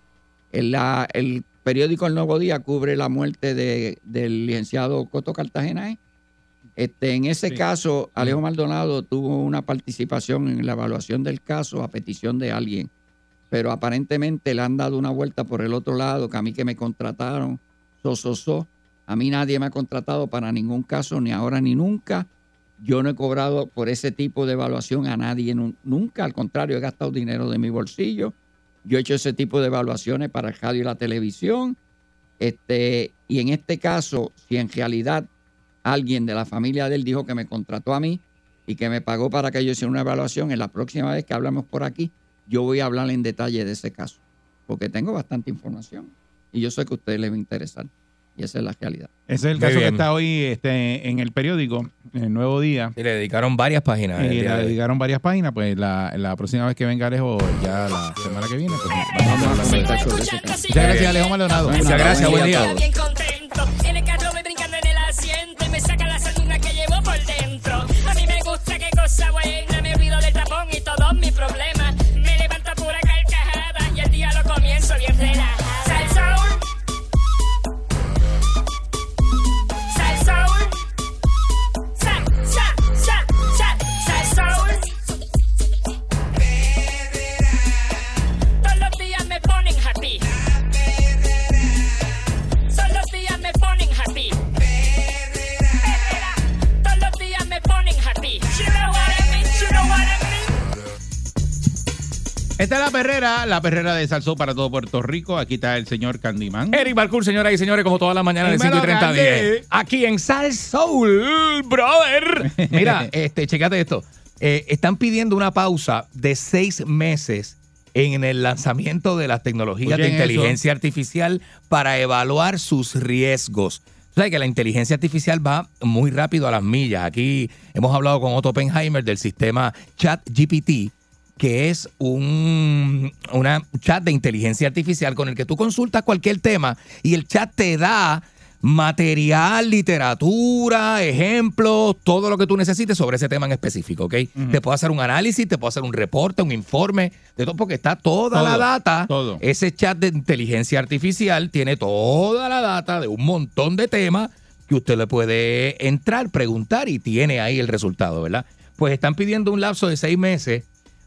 El, la- el periódico El Nuevo Día cubre la muerte de- del licenciado Coto Cartagena. ¿eh? Este, en ese Sí. caso, Alejo Maldonado tuvo una participación en la evaluación del caso a petición de alguien, pero aparentemente le han dado una vuelta por el otro lado, que a mí que me contrataron, so, so, so. A mí nadie me ha contratado para ningún caso, ni ahora ni nunca. Yo no he cobrado por ese tipo de evaluación a nadie nu- nunca, al contrario, he gastado dinero de mi bolsillo. Yo he hecho ese tipo de evaluaciones para el radio y la televisión. Este, y en este caso, si en realidad alguien de la familia de él dijo que me contrató a mí y que me pagó para que yo hiciera una evaluación, en la próxima vez que hablamos por aquí, yo voy a hablar en detalle de ese caso, porque tengo bastante información y yo sé que a ustedes les va a interesar. Y esa es la realidad. Ese es el Muy caso que bien. está hoy este, en el periódico, en el Nuevo Día. Y le dedicaron varias páginas. Y le dedicaron varias páginas, pues la, la próxima vez que venga Alejo, ya la semana que viene, pues vamos a hablar de ese caso. Muchas gracias, Alejo Maldonado. Muchas gracias, buen día. Esta es la perrera, la perrera de Salsó para todo Puerto Rico. Aquí está el señor Candyman. Eric Balcour, señoras y señores, como todas las mañanas de 5 Dímelo, y 30 Candy. 10. Aquí en Sal Soul, brother. Mira, este, checate esto. Eh, están pidiendo una pausa de seis meses en el lanzamiento de las tecnologías de eso. inteligencia artificial para evaluar sus riesgos. O sea que la inteligencia artificial va muy rápido a las millas. Aquí hemos hablado con Otto Oppenheimer del sistema ChatGPT, que es un una chat de inteligencia artificial con el que tú consultas cualquier tema y el chat te da material, literatura, ejemplos, todo lo que tú necesites sobre ese tema en específico, ¿ok? Te puede hacer un análisis, te puede hacer un reporte, un informe, de todo, porque está toda Todo, la data. todo. Ese chat de inteligencia artificial tiene toda la data de un montón de temas que usted le puede entrar, preguntar y tiene ahí el resultado, ¿verdad? Pues están pidiendo un lapso de seis meses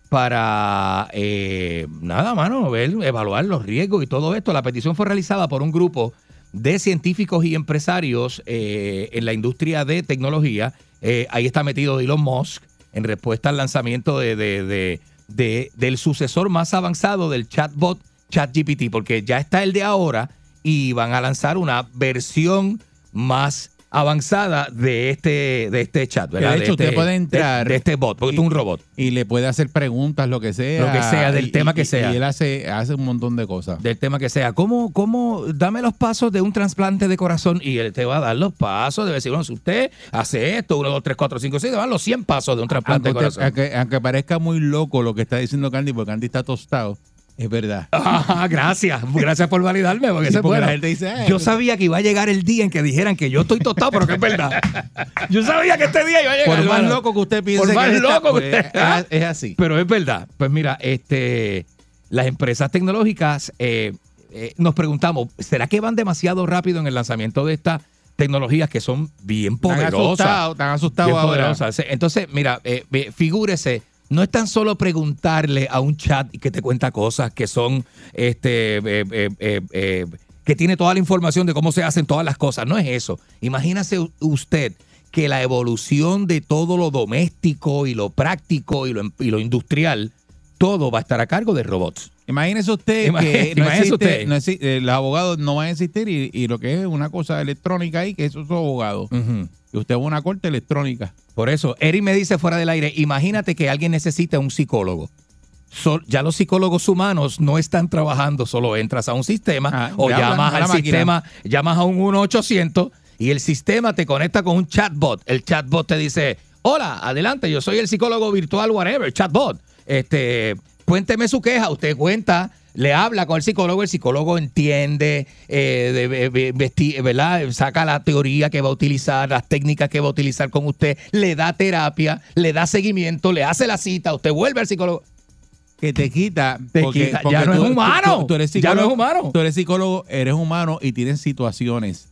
para eh, nada, mano, ver, evaluar los riesgos y todo esto. La petición fue realizada por un grupo de científicos y empresarios eh, en la industria de tecnología. Eh, ahí está metido Elon Musk en respuesta al lanzamiento de, de- de- de- del sucesor más avanzado del chatbot ChatGPT, porque ya está el de ahora y van a lanzar una versión más avanzada de este, de este chat, ¿verdad? de hecho, de usted este, puede entrar De, de este bot, porque tú eres un robot. y le puede hacer preguntas, lo que sea. Lo que sea, del y- tema y- que sea. Y él hace, hace un montón de cosas. Del tema que sea. ¿Cómo, cómo, dame los pasos de un trasplante de corazón y él te va a dar los pasos. Debe decir, bueno, si usted hace esto, 1, 2, 3, 4, 5, 6, te van los 100 pasos de un trasplante Aunque, de corazón. aunque- aunque parezca muy loco lo que está diciendo Candy, porque Candy está tostado, es verdad. Ah, gracias, gracias por validarme, porque Sí, porque la gente dice, "Ah, Yo sabía que iba a llegar el día en que dijeran que yo estoy tostado, pero que es verdad. Yo sabía que este día iba a llegar. Por más loco que usted piense Por más que loco que pues, usted- es, es así. Pero es verdad. Pues mira, este, las empresas tecnológicas eh, eh, nos preguntamos, ¿será que van demasiado rápido en el lanzamiento de estas tecnologías que son bien Están poderosas? asustados, están asustados ahora. poderosas. Entonces, mira, eh, figúrese, no es tan solo preguntarle a un chat que te cuenta cosas que son, este, eh, eh, eh, que tiene toda la información de cómo se hacen todas las cosas. No es eso. Imagínese usted que la evolución de todo lo doméstico y lo práctico y lo, y lo industrial, todo va a estar a cargo de robots. Imagínese usted que no existe, usted. no existe- eh, los abogados no van a existir y, y lo que es una cosa electrónica ahí, que eso es su abogado. Y usted va a una corte electrónica. Por eso, Eric me dice fuera del aire, imagínate que alguien necesita un psicólogo. Ya los psicólogos humanos no están trabajando, solo entras a un sistema Ah, o llamas al sistema, llamas a un 1-800 y el sistema te conecta con un chatbot. El chatbot te dice, hola, adelante, yo soy el psicólogo virtual, whatever, chatbot. Este, cuénteme su queja, usted cuenta, le habla con el psicólogo, el psicólogo entiende, eh, de- de- de- vesti- ¿verdad? Saca la teoría que va a utilizar, las técnicas que va a utilizar con usted, le da terapia, le da seguimiento, le hace la cita, usted vuelve al psicólogo. Que te quita. Te quita, ya no es humano, eres ya no es humano. Tú eres psicólogo, eres humano y tienes situaciones.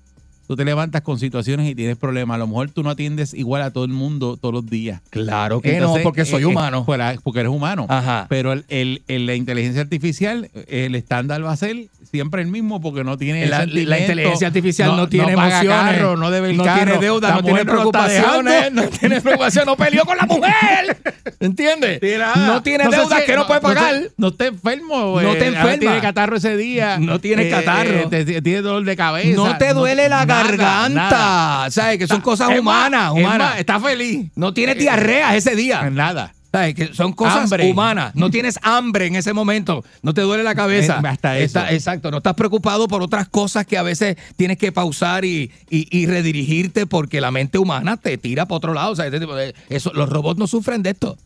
Tú te levantas con situaciones y tienes problemas. A lo mejor tú no atiendes igual a todo el mundo todos los días. Claro que no, porque soy humano. fuera- porque eres humano. Ajá. Pero el, el- el- la inteligencia artificial, el estándar va a ser siempre el mismo porque no tiene La, la inteligencia artificial no, tiene paga emociones, carro, no debe el no carro, tiene deuda, no tiene está preocupaciones, no tiene preocupación, no peleó con la mujer. ¿Entiendes? No tiene No deudas si- que no, puede no- no pagar. No, te enfermo. No eh, te ver, enferma. Tiene catarro ese día. No tiene Eh, catarro. eh, te- tiene dolor de cabeza. No te duele la nada, garganta. ¿Sabes? Que son cosas Es más, humanas. es humanas. más, está feliz. No tiene Eh, diarrea ese día. Nada. ¿Sabes? Que son cosas Hambre. humanas. No tienes hambre en ese momento. No te duele la cabeza. Eh, hasta eso. Está- exacto. No estás preocupado por otras cosas que a veces tienes que pausar y, y- y redirigirte porque la mente humana te tira para otro lado. O sea, este tipo de- eso, los robots no sufren de esto.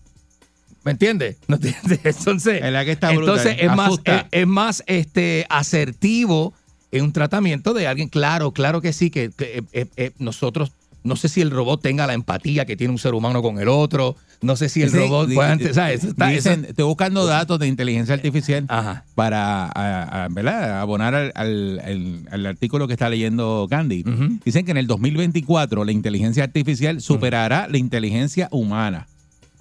¿Me entiendes? ¿No entiendes? Entonces, que está brutal. entonces es más, es más este, asertivo en un tratamiento de alguien. Claro, claro que sí, que, que, eh, eh, eh, nosotros, no sé si el robot tenga la empatía que tiene un ser humano con el otro. No sé si el Sí, robot dicen, eso- estoy buscando datos de inteligencia artificial Ajá. para a- a- ¿verdad? abonar al, al- al- al artículo que está leyendo Candy. Ujú. Dicen que en el 2024 la inteligencia artificial superará la inteligencia humana.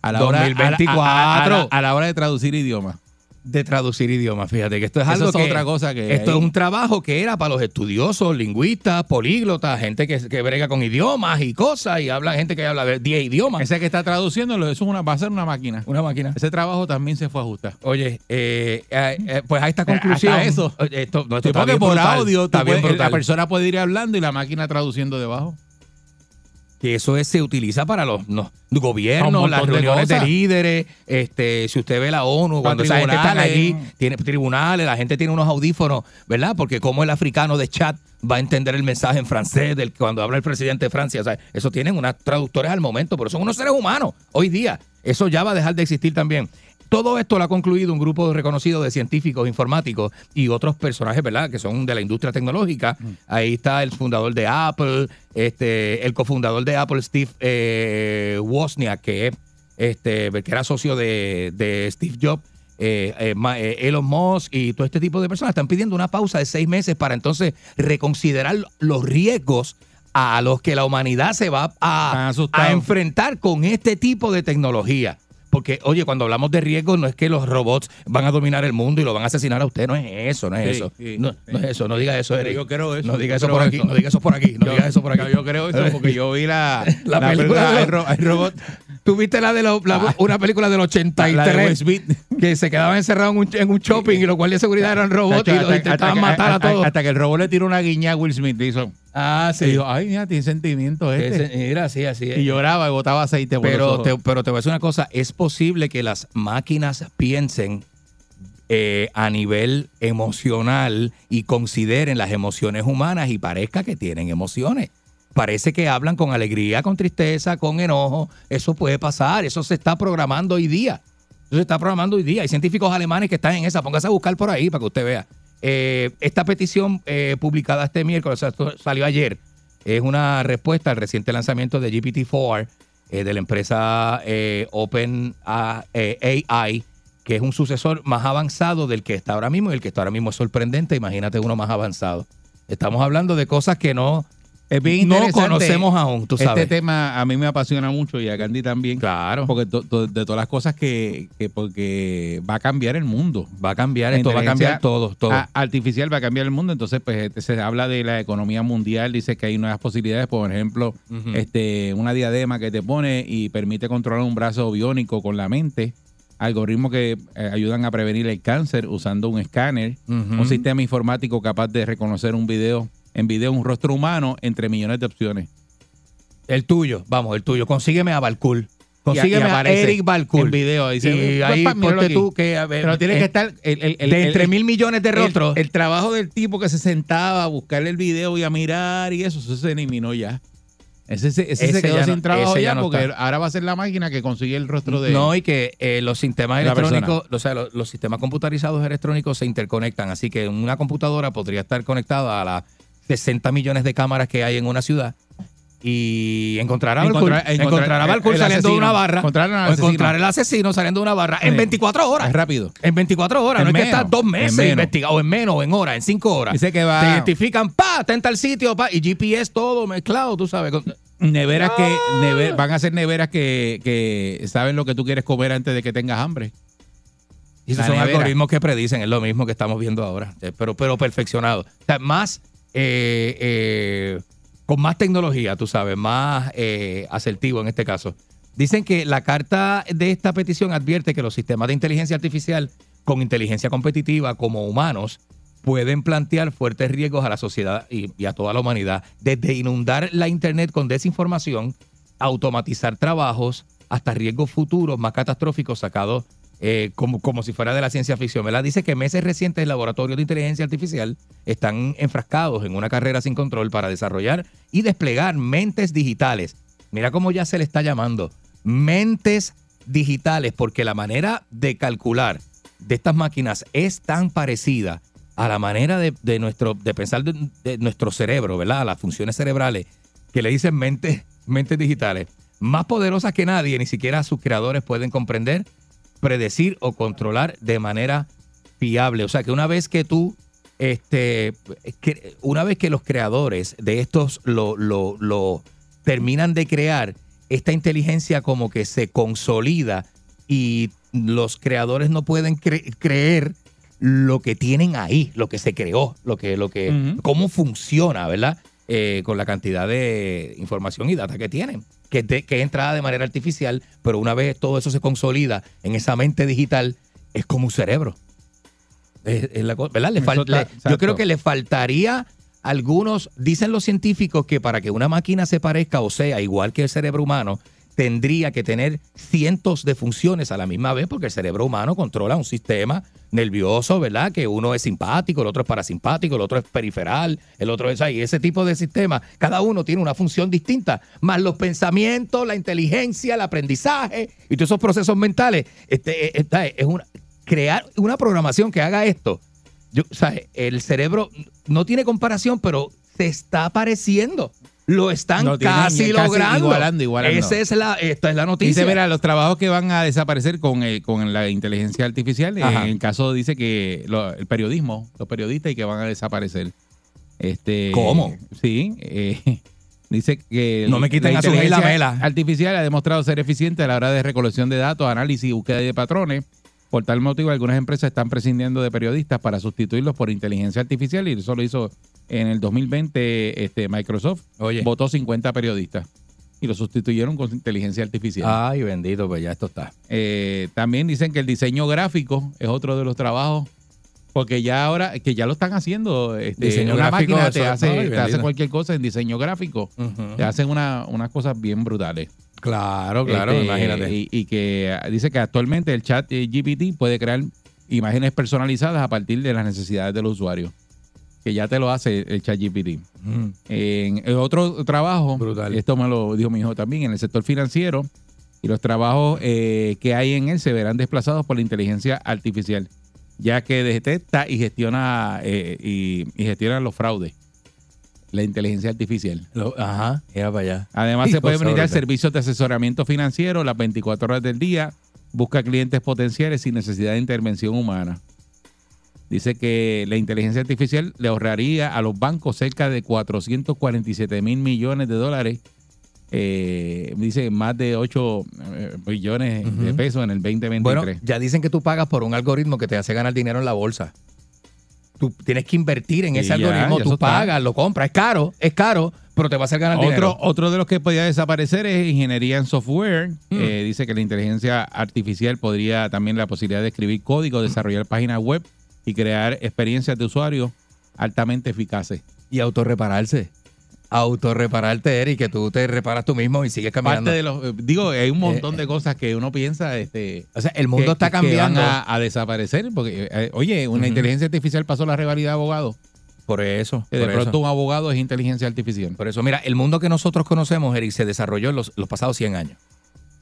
A la hora, a la- a- a- a la- 2024. a la hora de traducir idiomas. De traducir idiomas. Fíjate que esto es Eso algo es que, otra cosa que Esto hay. es un trabajo que era para los estudiosos, lingüistas, políglotas, gente que, que brega con idiomas y cosas y habla gente que habla de 10 idiomas. Ese que está traduciéndolo, eso es una, va a ser una máquina. Una máquina. Ese trabajo también se fue a ajustar. Oye, eh, eh, eh, pues a esta conclusión. hasta eso. Esto, no, esto Sí, está porque bien por brutal, audio está bien puedes- la persona puede ir hablando y la máquina traduciendo debajo. Que eso es- se utiliza para los Un gobiernos, las reuniones de, líderes, este, si usted ve la ONU, cuando esa gente está allí, tiene tribunales, la gente tiene unos audífonos, ¿verdad? Porque como el africano de chat va a entender el mensaje en francés del cuando habla el presidente de Francia, o sea, eso tienen unas traductores al momento, pero son unos seres humanos hoy día. Eso ya va a dejar de existir también. Todo esto lo ha concluido un grupo reconocido de científicos informáticos y otros personajes, ¿verdad?, que son de la industria tecnológica. Ahí está el fundador de Apple, este, el cofundador de Apple, Steve eh, Wozniak, que, es, este, que era socio de, de Steve Jobs. eh, eh, eh, Elon Musk y todo este tipo de personas están pidiendo una pausa de seis meses para entonces reconsiderar los riesgos a los que la humanidad se va a enfrentar con este tipo de tecnología. Porque, oye, cuando hablamos de riesgos, no es que los robots van a dominar el mundo y lo van a asesinar a usted. No es eso, no es Sí, eso. sí, no, sí. no es eso, no diga eso, Eric. Yo creo eso. No diga eso por aquí, eso. no diga eso por aquí, no Yo- diga eso por aquí. Yo, creo eso porque yo vi la, La la película película El, Ro- El robot. Tuviste la de lo- la- una película del 83 La de Will Smith. que se quedaba encerrado en un, en un shopping y los guardias de seguridad eran robots y hasta- intentaban matar a todos. Hasta que el robot le tiró una guiña a Will Smith. Hizo. ah, Y dijo, ay, mira, tiene sentimiento este. Sí, así es. Y lloraba y botaba aceite Pero te, pero te voy a decir una cosa, es posible que las máquinas piensen eh, a nivel emocional y consideren las emociones humanas y parezca que tienen emociones. Parece que hablan con alegría, con tristeza, con enojo. Eso puede pasar, eso se está programando hoy día. Eso se está programando hoy día. Hay científicos alemanes que están en esa. Póngase a buscar por ahí para que usted vea. Eh, esta petición eh, publicada este miércoles, o sea, salió ayer, es una respuesta al reciente lanzamiento de GPT-4 eh, de la empresa eh, Open A- eh, AI, que es un sucesor más avanzado del que está ahora mismo y el que está ahora mismo es sorprendente. Imagínate uno más avanzado. Estamos hablando de cosas que no, Es bien no conocemos aún, tú sabes. Este tema a mí me apasiona mucho y a Candy también. Claro. Porque to- to- de todas las cosas que, que porque va a cambiar el mundo. Va a cambiar esto, va a cambiar todo, todo. a- artificial va a cambiar el mundo. Entonces, pues este, se habla de la economía mundial, dice que hay nuevas posibilidades, por ejemplo, este, una diadema que te pone y permite controlar un brazo biónico con la mente. Algoritmos que eh, ayudan a prevenir el cáncer usando un escáner. Un sistema informático capaz de reconocer un video, en video un rostro humano entre millones de opciones. El tuyo, vamos, el tuyo. Consígueme a Balcool. Consígueme a Eric Balcool. En video. Dice, y "Papá, ahí ponte aquí". tú que... a ver, Pero tiene eh, que estar el, el- el- de entre mil millones de rostros. El, trabajo del tipo que se sentaba a buscar el video y a mirar y eso, eso se eliminó ya. Ese, se- ese Ese se quedó ya sin no- trabajo ya no porque está. ahora va a ser la máquina que consigue el rostro de No, y que eh, los sistemas la electrónicos, o sea, los, los sistemas computarizados electrónicos se interconectan. Así que una computadora podría estar conectada a las 60 millones de cámaras que hay en una ciudad y encontrar a Balcool, Encontrar- encontrar encontrar a Balcool el saliendo de una barra, Encontrar al o asesino. encontrar el asesino saliendo de una barra en Sí. 24 horas. Es rápido. En 24 horas, En no es que menos, estás dos meses menos. investigado, o en menos, o en horas, en cinco horas. Dice que va- Te identifican, pa, está en tal sitio, pa, y GPS todo mezclado, tú sabes. con- Neveras que never- van a ser neveras que, que saben lo que tú quieres comer antes de que tengas hambre. Y esos La son nevera. algoritmos que predicen, es lo mismo que estamos viendo ahora, eh, pero, pero perfeccionado. O sea, más, eh, eh, con más tecnología, tú sabes, más eh, asertivo en este caso. Dicen que la carta de esta petición advierte que los sistemas de inteligencia artificial con inteligencia competitiva como humanos pueden plantear fuertes riesgos a la sociedad y, y a toda la humanidad, desde inundar la Internet con desinformación, automatizar trabajos, hasta riesgos futuros más catastróficos sacados eh, como, como si fuera de la ciencia ficción. ¿verdad? Dice que meses recientes laboratorios de inteligencia artificial están enfrascados en una carrera sin control para desarrollar y desplegar mentes digitales. Mira cómo ya se le está llamando mentes digitales, porque la manera de calcular de estas máquinas es tan parecida a la manera de, de nuestro, de pensar de, de nuestro cerebro, ¿verdad? A las funciones cerebrales, que le dicen mentes, mentes digitales, más poderosas que nadie, ni siquiera sus creadores pueden comprender, predecir o controlar de manera fiable. O sea que una vez que tú, este, que una vez que los creadores de estos lo, lo, lo terminan de crear, esta inteligencia como que se consolida y los creadores no pueden cre- creer lo que tienen ahí, lo que se creó, lo que, lo que, Ujú. cómo funciona, ¿verdad? Eh, con la cantidad de información y data que tienen, que, es entrada de manera artificial, pero una vez todo eso se consolida en esa mente digital, es como un cerebro. Es- es la co- ¿verdad? Le Eso fal- está- le- exacto. yo creo que le faltaría algunos, dicen los científicos que para que una máquina se parezca o sea igual que el cerebro humano, tendría que tener cientos de funciones a la misma vez, porque el cerebro humano controla un sistema nervioso, ¿verdad? Que uno es simpático, el otro es parasimpático, el otro es periferal, el otro es ahí. Ese tipo de sistemas, cada uno tiene una función distinta, más los pensamientos, la inteligencia, el aprendizaje y todos esos procesos mentales. Este, eh, esta es una, crear una programación que haga esto. Yo, o el cerebro no tiene comparación, pero se está pareciendo. Lo están casi, logrando. igualando, igualando. Esa es la, esta es la noticia. Dice, mira, los trabajos que van a desaparecer con, eh, con la inteligencia artificial, eh, Ajá. en el caso dice que lo- el periodismo, los periodistas y que van a desaparecer. Este, ¿Cómo? Sí. eh, dice que No me quiten a su inteligencia Lamela. artificial ha demostrado ser eficiente a la hora de recolección de datos, análisis y búsqueda de patrones. Por tal motivo, algunas empresas están prescindiendo de periodistas para sustituirlos por inteligencia artificial y eso lo hizo en el 2020 este, Microsoft. Oye. Votó 50 periodistas. y lo sustituyeron con inteligencia artificial. Ay, bendito, pues ya esto está. Eh, también dicen que el diseño gráfico es otro de los trabajos, porque ya ahora, que ya lo están haciendo, este, Diseño una gráfico, máquina te eso- hace, te cualquier cosa en diseño gráfico, te hacen una- unas cosas bien brutales. Claro, claro, Este, imagínate. Y, y que ah, dice que actualmente el chat GPT puede crear imágenes personalizadas a partir de las necesidades del usuario. Que ya te lo hace el chat GPT. Mm. En, otro trabajo, Brutal. esto me lo dijo mi hijo también, en el sector financiero, y los trabajos eh, que hay en él se verán desplazados por la inteligencia artificial, ya que detecta y gestiona eh, y, y gestiona los fraudes. La inteligencia artificial. Lo- ajá, era para allá. Además, se puede brindar brutal. servicios de asesoramiento financiero las 24 horas del día. Busca clientes potenciales sin necesidad de intervención humana. Dice que la inteligencia artificial le ahorraría a los bancos cerca de 447 mil millones de dólares. Eh, dice más de 8 eh, billones de pesos en el 2023. Bueno, ya dicen que tú pagas por un algoritmo que te hace ganar dinero en la bolsa. Tú tienes que invertir en ese ya, algoritmo, ya tú está. pagas, lo compras, es caro, es caro, pero te va a hacer ganar Otro, dinero. otro de los que podría desaparecer es ingeniería en software. Mm. Eh, dice que la inteligencia artificial podría también la posibilidad de escribir código, desarrollar páginas web y crear experiencias de usuario altamente eficaces. Y autorrepararse. Autorrepararte, Eric, que tú te reparas tú mismo y sigues caminando. Parte de los, eh, digo, hay un montón de cosas que uno piensa, este, o sea, el mundo que- está que cambiando. van a, a desaparecer, porque, eh, oye, una inteligencia artificial pasó la rivalidad de abogados. Por eso. Que de por pronto eso. un abogado es inteligencia artificial. Por eso, mira, el mundo que nosotros conocemos, Eric, se desarrolló en los, los pasados 100 años.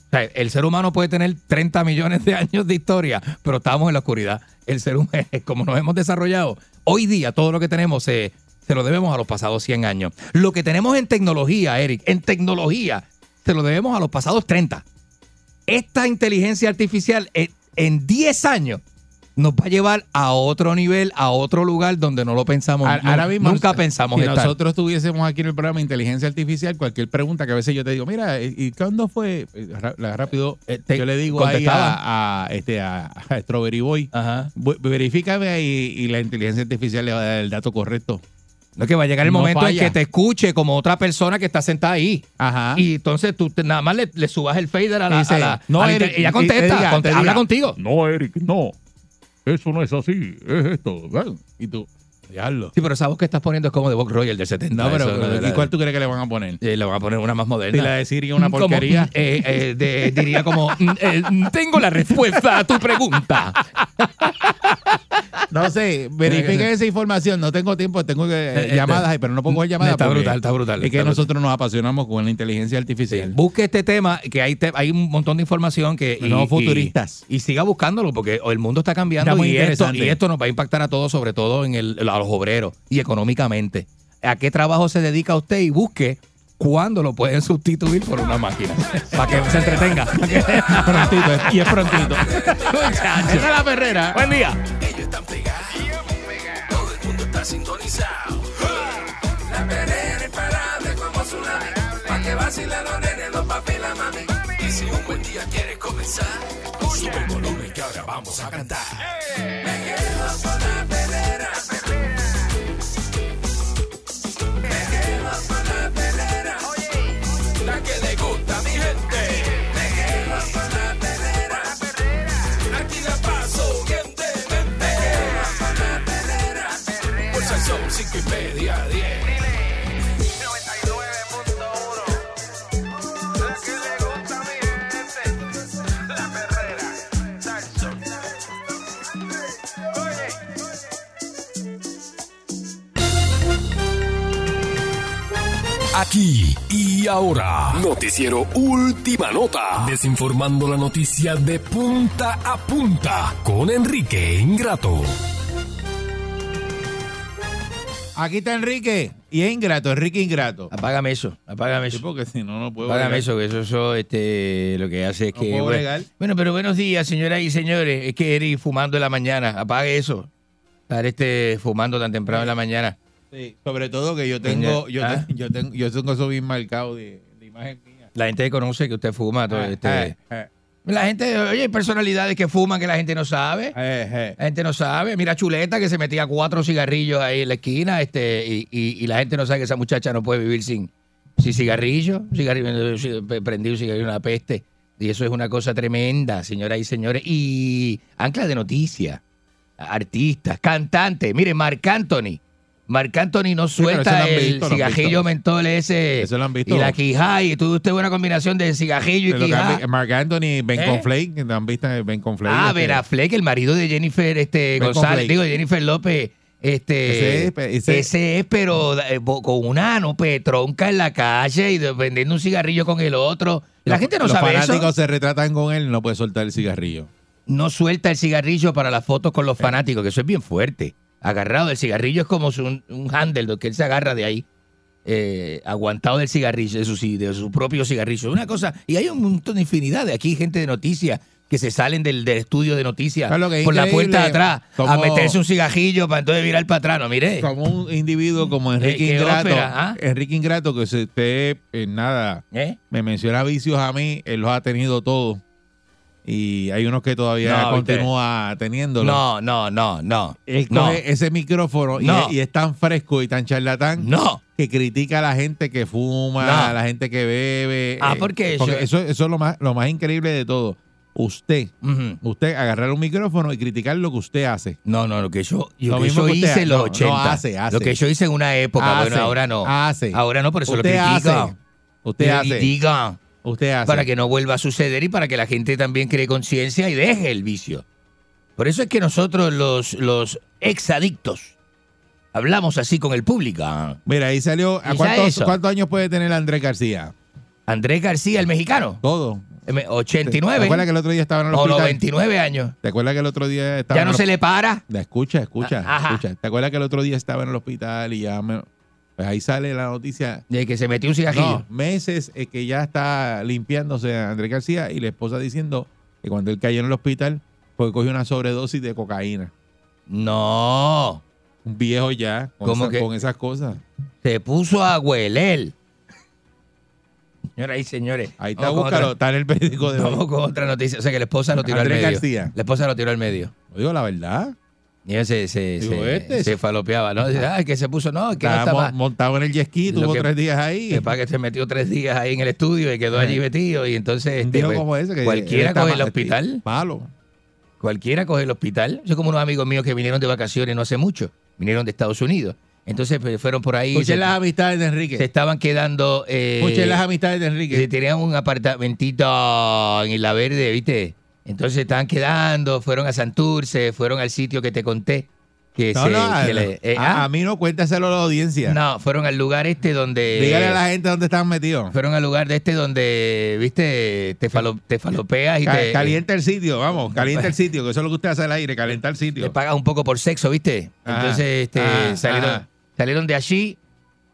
O sea, el ser humano puede tener 30 millones de años de historia, pero estamos en la oscuridad. El ser humano, como nos hemos desarrollado, hoy día todo lo que tenemos se, se lo debemos a los pasados 100 años. Lo que tenemos en tecnología, Eric, en tecnología, se lo debemos a los pasados 30. Esta inteligencia artificial eh, en 10 años nos va a llevar a otro nivel, a otro lugar donde no lo pensamos. Ahora- nu- ahora mismo, nunca pensamos si estar. nosotros tuviésemos aquí en el programa inteligencia artificial, cualquier pregunta que a veces yo te digo, mira, ¿y y cuándo fue? Eh, ra- la- Rápido, yo le digo ahí contestaba. a, a, este, a, a Strawberry Boy, Ajá. "Bu- verifícame ahí y la inteligencia artificial le va a dar el dato correcto. No es que va a llegar el No momento en que te escuche como otra persona que está sentada ahí. Ajá. Y entonces tú te- nada más le, le subas el fader a la. Dice, a la- no, a la Eric, inter- ella contesta, te te diga, habla contigo. No, Eric, no. Eso no es así, es esto. ¿verdad? Y tú, diablo. Sí, pero esa voz que estás poniendo es como de Bob Royal del 70. No, pero, eso, ¿y cuál tú crees que le van a poner? Eh, le van a poner una más moderna. Si la de Siri una porquería. eh, eh, de- diría como, mm, eh, tengo la respuesta a tu pregunta. No sé, verifiquen esa información. No tengo tiempo, tengo que, eh, Eh, llamadas eh, pero no pongo llamadas. está brutal, está brutal, Es que nosotros nos apasionamos con la inteligencia artificial. Busque este tema, que hay, te- hay un montón de información que... Nuevos futuristas. Y, siga buscándolo, porque el mundo está cambiando Está y, esto, y esto nos va a impactar a todos, sobre todo en el, a los obreros y económicamente. ¿A qué trabajo se dedica usted? Y busque cuándo lo pueden sustituir por una máquina. para que se entretenga. prontito, y es prontito. Esa es la perrera. Buen día. Sintonizado. La perrera imparable como tsunami. Pa' que vacilen los nenes, los papi y la mami. Y si un buen día quieres comenzar, sube el volumen que ahora vamos a cantar. Me quedo con la Aquí y ahora, Noticiero Última Nota, desinformando la noticia de punta a punta con Enrique Ingrato. Aquí está Enrique. Y es ingrato, Enrique Ingrato. Apágame eso, apágame Sí, eso. porque si no, no puedo. Apágame bregar. eso, que eso, eso, este, lo que hace es No que... puedo bueno, bueno, pero buenos días, señoras y señores. Es que Eric fumando en la mañana. Apague eso. Estar este, fumando tan temprano en la mañana. Sí, sobre todo que yo tengo, yo, ¿Ah? te- yo tengo, yo tengo eso bien marcado de, de imagen mía. La gente conoce que usted fuma. todo, Eh, este, eh, eh, La gente, oye, hay personalidades que fuman que la gente no sabe. eh, eh. La gente no sabe. Mira Chuleta que se metía cuatro cigarrillos ahí en la esquina este, y, y- y la gente no sabe que esa muchacha no puede vivir sin Sí, cigarrillo, cigarrillo, sí, prendí un cigarrillo, una peste. Y eso es una cosa tremenda, señoras y señores. Y ancla de noticias, artistas, cantantes. Mire, Marc Anthony. Marc Anthony no suelta el visto, lo han cigarrillo visto. mentol ese. Eso lo han visto. Y la quijá. Y tuvo usted una combinación de cigarrillo De lo y vi- Mark Anthony, Ben ¿Eh? Conflake, han visto en Ben Conflake. Ah, este, Ben Affleck, el marido de Jennifer este, Ben González, Conflake. digo, Jennifer López. Este, Ese es, pe- ese- ese es, pero eh, con una no petronca en la calle y vendiendo un cigarrillo con el otro. La los- gente no los sabe fanáticos eso. se retratan con él, no puede soltar el cigarrillo. No suelta el cigarrillo para las fotos con los Eh. fanáticos, que eso es bien fuerte. Agarrado, el cigarrillo es como un, un handle que él se agarra de ahí. eh, aguantado del cigarrillo, de su, de su propio cigarrillo. Una cosa, y hay un montón de infinidad de aquí, gente de noticias que se salen del, del estudio de noticias por la puerta de atrás a meterse un cigajillo para entonces virar para atrás. No, mire. Como un individuo como Enrique ¿Qué Ingrato, ópera, ah? Enrique Ingrato, que usted en nada ¿Eh? me menciona vicios a mí, él los ha tenido todos. Y hay unos que todavía No, continúa teniéndolo. No, no, no, no. Él no. coge ese micrófono y, No. es, y es tan fresco y tan charlatán No. que critica a la gente que fuma, a la gente que bebe. Ah, eh, porque eso- eso, eso es lo más, lo más increíble de todo. Usted, Ujú. usted agarrar un micrófono y criticar lo que usted hace. No, no, lo que yo, yo, Lo que mismo yo que usted hice en los no, no, 80. hace, hace. Lo que yo hice en una época, Hace, bueno, ahora no. hace. Ahora no, por eso Usted lo critico. hace. Usted hace. critico. Usted hace. Para que no vuelva a suceder y para que la gente también cree conciencia y deje el vicio. Por eso es que nosotros, los, los exadictos, hablamos así con el público. Mira, ahí salió. ¿a ¿Y ya cuántos? ¿Cuántos años puede tener Andrés García? Andrés García, el mexicano, Todo. em, ¿Te 89 acuerdas que el otro día estaba en el o hospital? 99 años. ¿Te acuerdas que el otro día estaba Ya en no el se le para. Escucha, escucha, ajá. escucha. ¿Te acuerdas que el otro día estaba en el hospital y ya me- ahí sale la noticia? De que se metió un cigajillo. No, meses eh, que ya está limpiándose Andrés García y la esposa diciendo que cuando él cayó en el hospital fue que cogió una sobredosis de cocaína. No. Un viejo ya con, ¿Cómo esa- que? con esas cosas. Se puso a hueler. Señoras y señores. Ahí está, búscalo, otra- está en el periódico de hoy. Vamos con otra noticia. O sea que la esposa lo tiró Andrés al medio. García. La esposa lo tiró al medio. Lo digo la verdad. Y ella se, se, Digo, se, este se es- falopeaba. ¿no? Dice, "Ay, que se puso, no, que Estaba estaba. mo- montado en el jet ski, tuvo que- tres días ahí. Que para que se metió tres días ahí en el estudio y quedó Eh. allí metido. Y entonces. Este, pues, como ese que cualquiera él coge el hospital. Malo. Cualquiera coge el hospital. Yo como unos amigos míos que vinieron de vacaciones no hace mucho. Vinieron de Estados Unidos. Entonces pues, fueron por ahí. Escuchen se, las amistades de Enrique. se estaban quedando. Eh, Escuchen las amistades de Enrique. que tenían un apartamentito en Isla Verde, ¿viste? Entonces estaban quedando, fueron a Santurce, fueron al sitio que te conté. Que No, se, no, que a, le- eh, a- ah, a mí no cuéntaselo a la audiencia. no, fueron al lugar este donde. Dígale a la gente dónde están metidos. Fueron al lugar de este donde, viste, te, falo- te falopeas y Ca- te, calienta el sitio, vamos, calienta el sitio, que eso es lo que usted hace al aire, calentar el te sitio. pagas un poco por sexo, ¿viste? Ajá, Entonces este, ajá, salieron, ajá. salieron de allí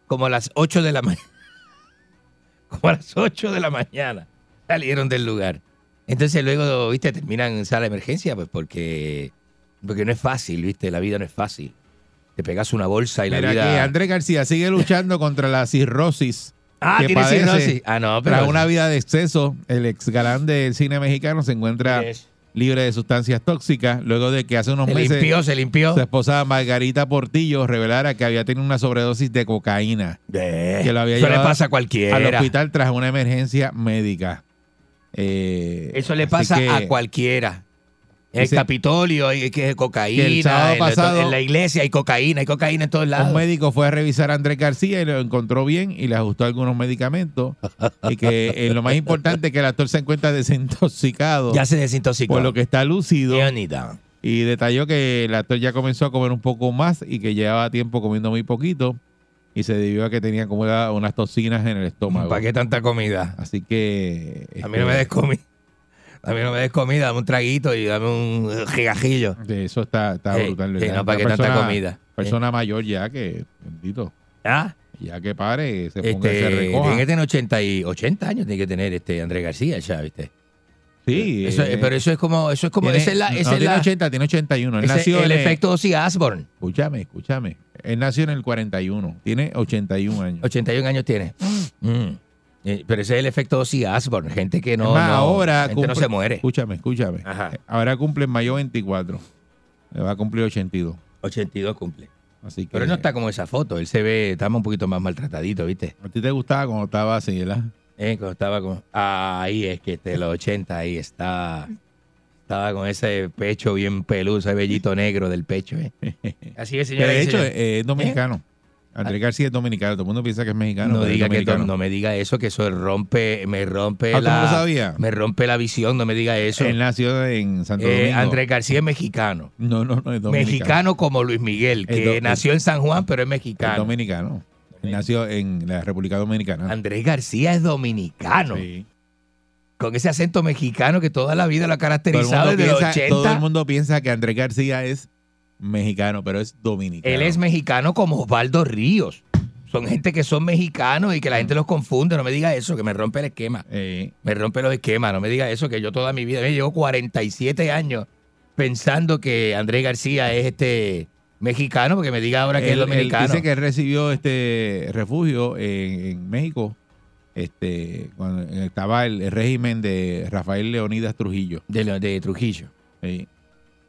como a las 8 de la mañana. Como a las 8 de la mañana salieron del lugar. Entonces luego, ¿viste? Terminan en sala de emergencia, pues porque, porque no es fácil, ¿viste? La vida no es fácil. Te pegas una bolsa y la vida... aquí, Andrés García sigue luchando contra la cirrosis. ah, que tiene cirrosis. Ah, no, pero... Tras una vida de exceso, el ex galán del cine mexicano se encuentra libre de sustancias tóxicas luego de que hace unos Se meses limpió, se limpió. su esposa Margarita Portillo revelara que había tenido una sobredosis de cocaína Eh, que lo había Eso le pasa a cualquiera. al hospital tras una emergencia médica. Eh, Eso le pasa que- a cualquiera. En el Capitolio hay que cocaína. que el sábado en, la- pasado- en la iglesia hay cocaína, hay cocaína en todos lados. Un médico fue a revisar a Andrés García y lo encontró bien y le ajustó algunos medicamentos. y que eh, lo más importante es que el actor se encuentra desintoxicado, Ya se desintoxicó. por lo que está lúcido. Leonida. Y detalló que el actor ya comenzó a comer un poco más y que llevaba tiempo comiendo muy poquito. Y se debió a que tenía como unas toxinas en el estómago. ¿Para qué tanta comida? Así que. A mí no me des comida. A mí no me des comida, dame un traguito y dame un gigajillo. este, Eso está, está Eh, brutal. ¿verdad? no, ¿para qué tanta comida? Persona mayor ya que, bendito, ¿Ah? ya que pare, se ponga, Este, se recoja. tiene que tener 80, y, 80 años, tiene que tener este Andrés García ya, ¿viste? Sí, Eso- eh, pero eso es como, eso es como, tiene- esa es la, no, esa es tiene la- 80, tiene 81. Él ese- nació el en- efecto Ozzy Osbourne. Escúchame, escúchame. Él nació en el 41. Tiene 81 años. 81 años tiene. Mm. Eh, Pero ese es el efecto Ozzy Osbourne. Gente que no, no- ahora gente no cumple- se muere. Escúchame, escúchame. Ajá. Ahora cumple en mayo 24. Le va a cumplir 82. 82 cumple. Así que, Pero él no está como esa foto. Él se ve, estaba un poquito más maltratadito, ¿viste? ¿A ti te gustaba cuando estaba así, verdad? Eh, cuando estaba con. ahí es que de los 80, ahí está. Estaba con ese pecho bien peludo, ese vellito negro del pecho. ¿eh? Así es, Que señora. de hecho eh, es dominicano. Andrés García es dominicano. Todo el mundo piensa que es mexicano. No pero es diga que dominicano. no me diga eso, que eso rompe, me rompe Ah, ¿tú no la. lo sabías? Me rompe la visión, no me diga eso. Él nació en Santo Eh, Domingo. Andrés García es mexicano. No, no, no, es dominicano. Mexicano como Luis Miguel, que do- nació en San Juan, pero es Es mexicano. dominicano. Nació en la República Dominicana. Andrés García es dominicano. Sí. Con ese acento mexicano que toda la vida lo ha caracterizado desde los piensa, 80. todo el mundo piensa que Andrés García es mexicano, pero es dominicano. Él es mexicano como Osvaldo Ríos. Son gente que son mexicanos y que la gente los confunde. No me diga eso, que me rompe el esquema. Eh, Me rompe los esquemas. No me diga eso, que yo toda mi vida, me llevo 47 años pensando que Andrés García es este mexicano, porque me diga ahora que él- es dominicano. dice que él recibió este refugio en, en México este cuando estaba el, el régimen de Rafael Leonidas Trujillo. de, lo- de Trujillo. Sí.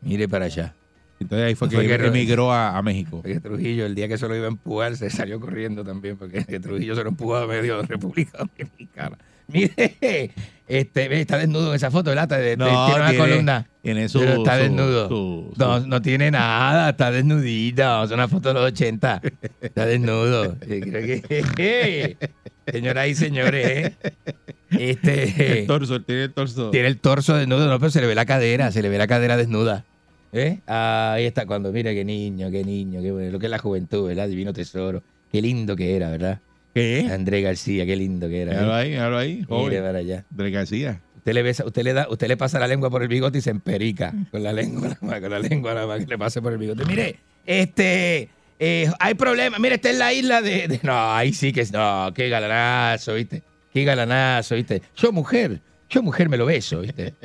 Mire para allá. Entonces ahí fue que, Fue que- emigró a, a México. Porque Trujillo, el día que se lo iba a empujar, se salió corriendo también, porque que Trujillo se lo empujó a medio de República Dominicana. Mire, este, está desnudo en esa foto, ¿verdad? Está No, tiene una tiene- columna. tiene su- pero está desnudo. su- su- No, no tiene nada, está desnudito. Es una foto de los 80. Está desnudo. Creo que- Señoras y señores, este, El torso, tiene el torso. tiene el torso desnudo, no, pero se le ve la cadera, se le ve la cadera desnuda. ¿Eh? Ahí está, cuando mira qué niño, qué niño, qué bueno, lo que es la juventud, ¿verdad? Divino tesoro. Qué lindo que era, ¿verdad? ¿Qué? Andrés García, qué lindo que era. Míralo ¿eh? ahí, míralo ahí. Mire para allá. Andrés García. Usted le, besa, usted, le da, usted le pasa la lengua por el bigote y se emperica con la lengua, con la lengua nada más que le pase por el bigote. Mire, este, eh, hay problemas. Mire, está en la isla de, de- No, ahí sí que es... No, qué galanazo, ¿viste? Qué galanazo, ¿viste? Yo mujer, yo mujer me lo beso, ¿viste?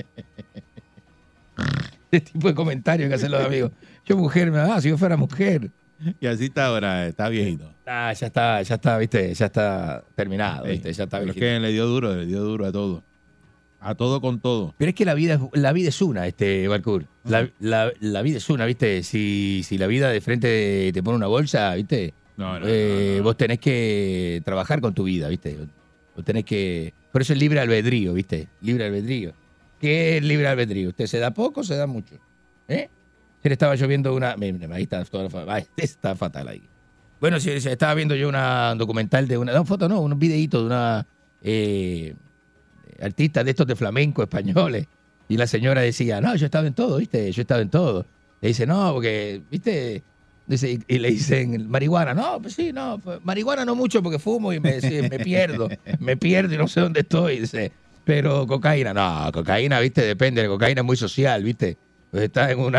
Este tipo de comentarios que hacen los amigos. Yo mujer, me ah, si yo fuera mujer. Y así está ahora, está viejito. Ah, ya está, ya está, ¿viste? Ya está terminado, ¿viste? Ya está Pero es que le dio duro, le dio duro a todo. A todo con todo. Pero es que la vida, es- la vida es una, este Barcur. La, la- la vida es una, ¿viste? Si, si la vida de frente te pone una bolsa, ¿viste? No, no, Eh, Vos tenés que trabajar con tu vida, ¿viste? Vos tenés que. Por eso es libre albedrío, ¿viste? Libre albedrío. ¿Qué es libre albedrío? ¿Usted se da poco o se da mucho? ¿Eh? Ayer estaba yo viendo una. Ahí está, toda está fatal ahí. Bueno, sí, estaba viendo yo una documental de una. No, foto, no, un videíto de una eh, artista de estos de flamenco españoles. Y la señora decía, no, yo he estado en todo, ¿viste? Yo he estado en todo. Le dice, no, porque, ¿viste? Dice, y, y le dicen, marihuana. No, pues sí, no, pues, marihuana no mucho porque fumo y me, me pierdo. Me pierdo y no sé dónde estoy. Dice, pero cocaína, no, cocaína, ¿viste? Depende, la cocaína es muy social, ¿viste? Pues estás en un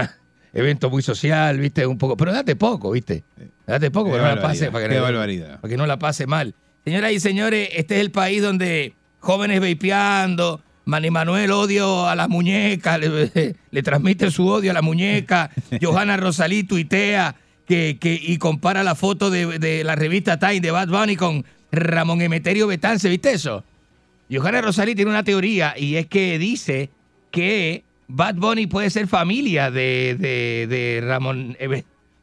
evento muy social, ¿viste? Un poco, pero date poco, ¿viste? Date poco para que no la pase. Para que, no, para que no la pase mal. Señoras y señores, este es el país donde jóvenes vapeando, Manny Manuel odio a las muñecas, le, le transmite su odio a la muñeca, Johanna Rosalí tuitea que, que, y compara la foto de, de la revista Time de Bad Bunny con Ramón Emeterio Betance, ¿viste eso? Johanna Rosalí tiene una teoría y es que dice que Bad Bunny puede ser familia de, de, de Ramón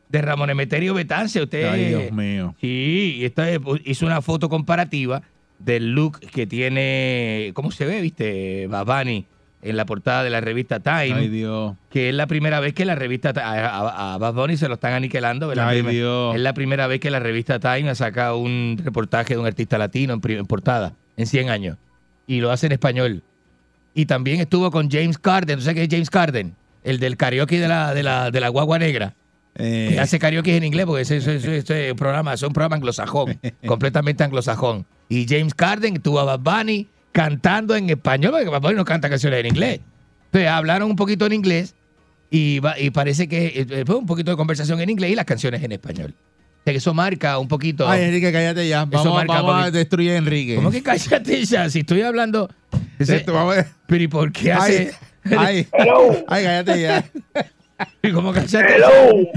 de Ramón Emeterio Betance. Usted, Ay, Dios mío. Sí, y esta hizo una foto comparativa del look que tiene, ¿cómo se ve, viste? Bad Bunny en la portada de la revista Time. Ay, Dios. Que es la primera vez que la revista a, a- Bad Bunny se lo están aniquilando. ¿verdad? Ay, Dios. Es la primera vez que la revista Time ha sacado un reportaje de un artista latino en, en portada en 100 años. Y lo hace en español. Y también estuvo con James Carden. ¿Tú sabes qué es James Carden? El del karaoke de la, de la, de la guagua negra. Eh, Que hace karaoke en inglés porque ese, ese- ese- ese programa es un programa anglosajón, completamente anglosajón. Y James Carden tuvo a Bad Bunny cantando en español, porque Bad Bunny no canta canciones en inglés. Entonces hablaron un poquito en inglés y, va- y parece que eh, fue un poquito de conversación en inglés y las canciones en español. O sea que eso marca un poquito. Ay, Enrique, cállate ya. Vamos, marca vamos a destruir a Enrique. ¿Cómo que cállate ya? Si estoy hablando. Ese- Esto, vamos a- pero ¿y por qué hace.? Ay, Hello. ay, cállate ya. ¿Y cómo cállate? Hello.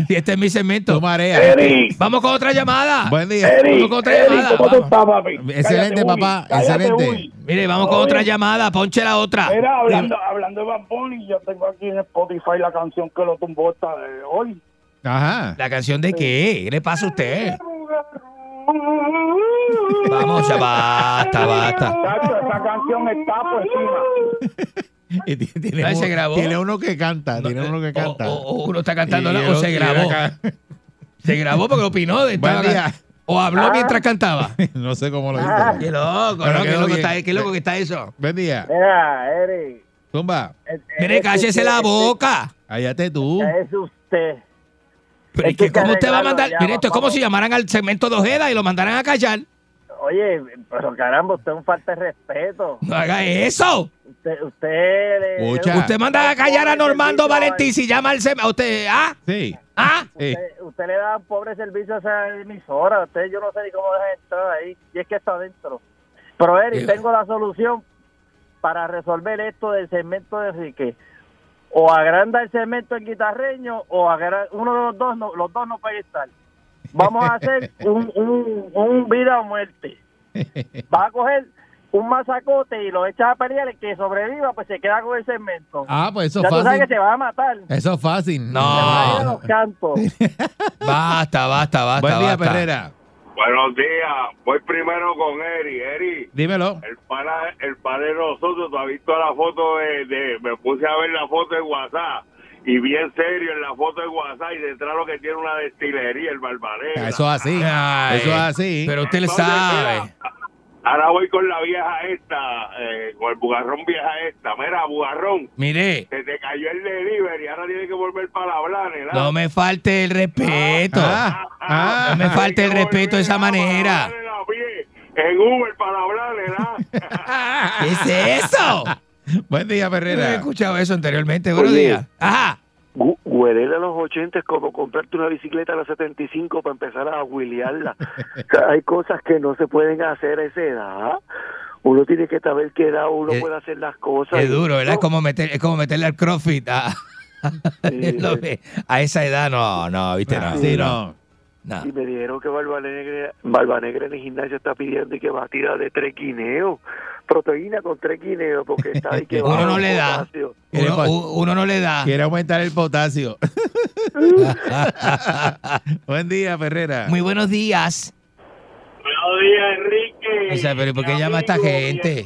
Si este es mi segmento. Tú marea. Eric, Vamos con otra llamada. Buen día. Eric, Vamos con otra Eric, llamada, ¿cómo tú estás, papi? Excelente, Cállate, papá, cállate, excelente. Uri. Mire, vamos con Todo otra llamada. Ponche la otra. Mira, hablando, hablando de Bad Bunny, yo tengo aquí en Spotify la canción que lo tumbó esta de hoy. Ajá. ¿La canción de qué? ¿Qué le pasa a usted? Vamos, ya basta, basta. Tacho, esa canción está por encima. Y tiene, Ay, se uno- grabó. tiene uno que canta, tiene uno que canta. O, o uno está cantando Y o se grabó. Se grabó porque opinó. de- Buen estaba- día. O habló mientras cantaba. no sé cómo lo Ah. hizo. Qué loco, Pero ¿no? Qué quedó loco, bien. está, qué loco que está eso. Buen día. Mira, Eri. Zumba. Mire, cállese la boca. Cállate tú. Es usted. Pero es Es que que, ¿cómo usted va a mandar? ya, Mire, esto es como si llamaran al segmento de Ojeda y lo mandaran a callar. Oye, pero caramba, usted es un falta de respeto. No haga eso. Usted, usted. Usted manda a callar a Normando Valentín si llama al segmento. ¿Usted, ah? Sí. ¿Ah? Sí. Usted, usted le da un pobre servicio a esa emisora. Usted, yo no sé ni cómo deja entrar ahí. Y es que está adentro. Pero, Eri, Eh. tengo la solución para resolver esto del segmento de Enrique. O agranda el segmento en guitarreño o agra- uno de los dos, no, los dos no puede estar. Vamos a hacer un, un, un vida o muerte. Va a coger un masacote y lo echa a pelear. El que sobreviva, pues se queda con el segmento. Ah, pues eso ya es tú sabes fácil. que se va a matar. Eso es fácil. Se va a ir a No. los cantos. Basta, basta, basta. Buen día, basta. Perrera. Buenos días. Voy primero con Eri. Eri, Dímelo. el pana, el pana de nosotros, tú has visto la foto de, de- Me puse a ver la foto de WhatsApp. Y bien serio en la foto de WhatsApp y detrás lo que tiene una destilería, el Barbanegra. Eso es así. Ay, Eso es así. Pero usted le sabe. mira, Ahora voy con la vieja esta, eh, con el bugarrón vieja esta. Mira, bugarrón, Mire, se te cayó el delivery, ahora tienes que volver para hablar, ¿verdad? no me falte el respeto. Ah, ah. No me falte el respeto de esa manera. En Uber para hablar, ¿verdad? ¿Qué es eso? Buen día, No he escuchado eso anteriormente. Buenos días. Ajá. Huele a los 80 es como comprarte una bicicleta a los 75 para empezar a huilearla. O sea, hay cosas que no se pueden hacer a esa edad. Uno tiene que saber qué edad uno Es- puede hacer las cosas. Es duro, ¿verdad? Es No, como, meter, es como meterle al CrossFit Sí. A esa edad. No, no, viste, no. Sí, no. No. Y me dijeron que Barba Negra, Barba Negra en el gimnasio está pidiendo y que va a tirar de tres guineos. Proteína con tres guineos porque está ahí que Uno no le da. Uno, uno no le da. Quiere aumentar el potasio. Buen día, Ferrera. Muy buenos días. Buenos días, Enrique. O sea, pero ¿y por qué llama esta amigo, mi gente?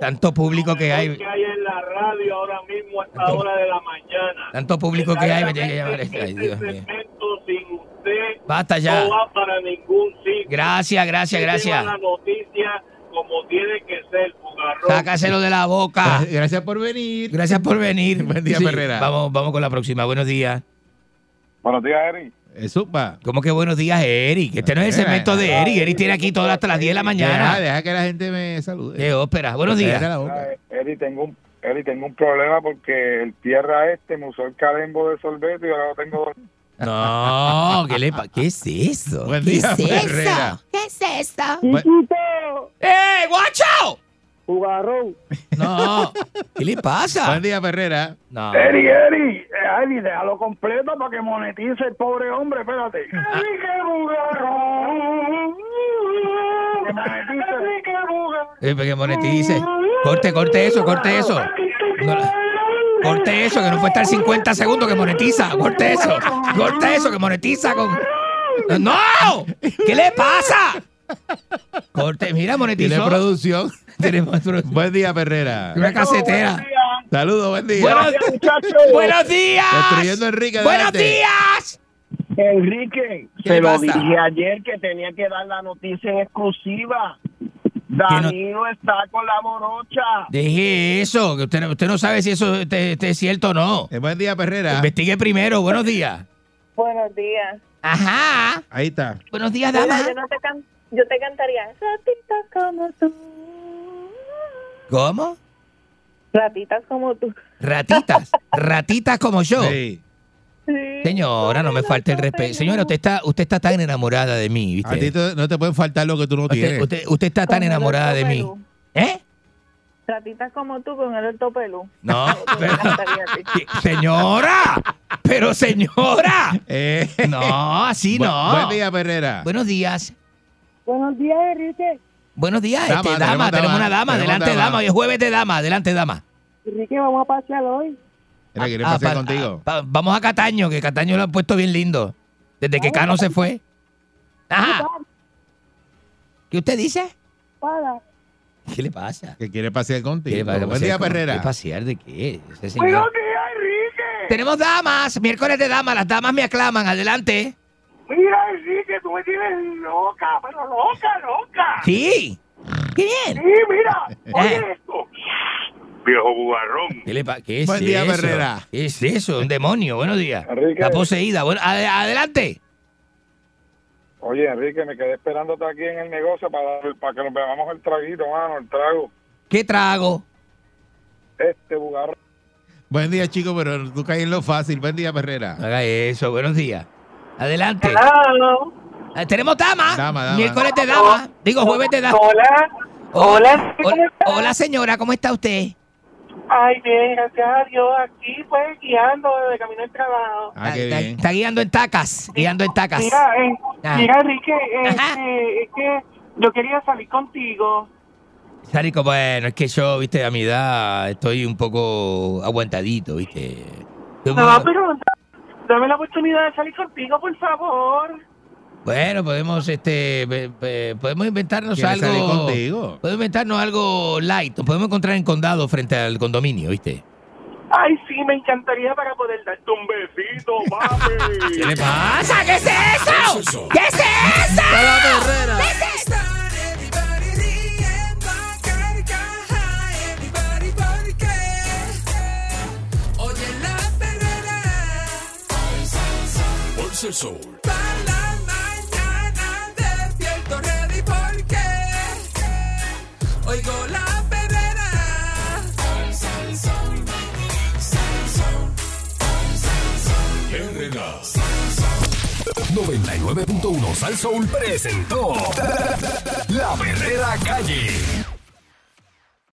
Tanto público que hay. que hay en la radio ahora mismo a esta hora de la mañana. Tanto público que hay. Me tiene que llamar. Verdaderamente, Ay, Dios este mío. segmento sin usted Basta ya. no va para ningún sitio. Gracias, gracias, gracias. la noticia como tiene que ser, Bugarrón. Sácaselo de la boca. Gracias por venir. Gracias por venir. Buen día, Ferrera. Vamos, vamos con la próxima. Buenos días. Buenos días, Eri. Eh, Zumba. ¿Cómo que buenos días, Eric? Este no es el segmento de Eric. Eric tiene aquí todo hasta las 10 de la Deja, mañana. deja que la gente me salude. Qué ópera. Buenos días. la boca. Eri, tengo un, Eri, tengo un problema porque el tierra este me usó el calembo de sorbeto y ahora lo tengo... No, ¿qué le pa- ¿Qué es eso? Buen ¿Qué día, es eso? Ferrera. ¿Qué es esto? ¡Eh, guacho! Jugarrón. No, ¿qué le pasa? Buen día, Ferrera. No. Eri, Eri, eh, Eri, déjalo completo para que monetice el pobre hombre, espérate. Ah. Que monetice. Eh, que monetice. Corte, corte eso, corte eso. No, corte eso, que no fue estar 50 segundos que monetiza. Corte eso. Corte eso, que monetiza con. ¡No! ¿Qué le pasa? Corte, mira, Tiene monetizó. producción. Tenemos producción. Buen día, Ferrera. Una casetera. Saludos, buen día. Buenos, buenos días. Destruyendo a Enrique. Buenos adelante. días. Enrique, ¿Qué se lo dije ayer que tenía que dar la noticia en exclusiva. Danilo está con la morocha. Deje eso, que usted, no- usted no sabe si eso este- este es cierto o no. Eh, buen día, Ferrera. Investigue primero. Buenos días. Buenos días. Ajá. Ahí está. Buenos días, Mira, dama. yo, no te can- yo te cantaría ratitas como tú. ¿Cómo? Ratitas como tú. Ratitas. Ratitas como yo. Sí. Sí. Señora, no me falte el respeto. Señora, usted está, usted está tan enamorada de mí, A ti ¿viste? te- no te pueden faltar lo que tú no Usted, tienes. usted, usted está tan el enamorada de mí. ¿Eh? Ratitas como tú con el ortopelú. No. Yo te pero- cantaría a ti. ¿Qué? señora. Pero señora. Eh, No, así bu- no. Buen día, Ferrera. Buenos días. Buenos días, Enrique. Buenos días, Dama, este, tenemos dama, tenemos dama, una dama, tenemos adelante dama. dama, hoy es jueves de dama, adelante dama. Enrique, vamos a pasear hoy. Mira, ¿quieres Ah, pasear pa- contigo? pa- vamos a Cataño, que Cataño lo han puesto bien lindo. Desde que Cano se fue. Ajá. ¿Qué usted dice? ¿Qué le pasa? Que quiere pasear contigo. ¿Qué le pasa? Buen día, ¿Cómo- Perrera. ¿Qué pasear de qué? Ese señor- Buenos días, Enrique. Tenemos damas, miércoles de damas, las damas me aclaman, adelante. Mira, Enrique, tú me tienes loca, pero loca, loca. Sí. Qué bien. Sí, mira, oye esto. Viejo bugarrón. ¿Qué, le pa- qué es Buen día, eso? Herrera. ¿Qué es eso? Un demonio. Buenos días. Enrique. Está poseída. Bueno, ade- adelante. Oye, Enrique, me quedé esperándote aquí en el negocio para, para que nos bebamos el traguito, mano, el trago. ¿Qué trago? Este bugarrón. Buen día, chico, pero tú caes en lo fácil. Buen día, Perrera. No haga eso. Buenos días. Adelante. Hello. Ah, Tenemos damas. Dama, dama. Miércoles de damas. Digo, jueves de damas. Hola. Hola. Hola, hola, señora. ¿Cómo está usted? Ay, bien, gracias a Dios. Aquí, pues, guiando de camino al trabajo. Ah, qué está, bien. está guiando en tacas. Guiando en tacas. Mira, eh, Ah. mira, Enrique, este, es que yo quería salir contigo. Sarico, bueno, es que yo, viste, a mi edad estoy un poco aguantadito, viste. No, pero dame la oportunidad de salir contigo, por favor. Bueno, podemos, este, podemos inventarnos ¿Quieres salir algo. contigo? Podemos inventarnos algo light. Nos podemos encontrar en condado frente al condominio, ¿viste? Ay, sí, me encantaría para poder darte un besito, papi. ¿Qué le pasa? ¿Qué es eso? ¿Qué es eso? Oye la perrera. Pulsa el sol. Oigo la perrera. 99.1 Sal Soul presentó La Verdadera Calle.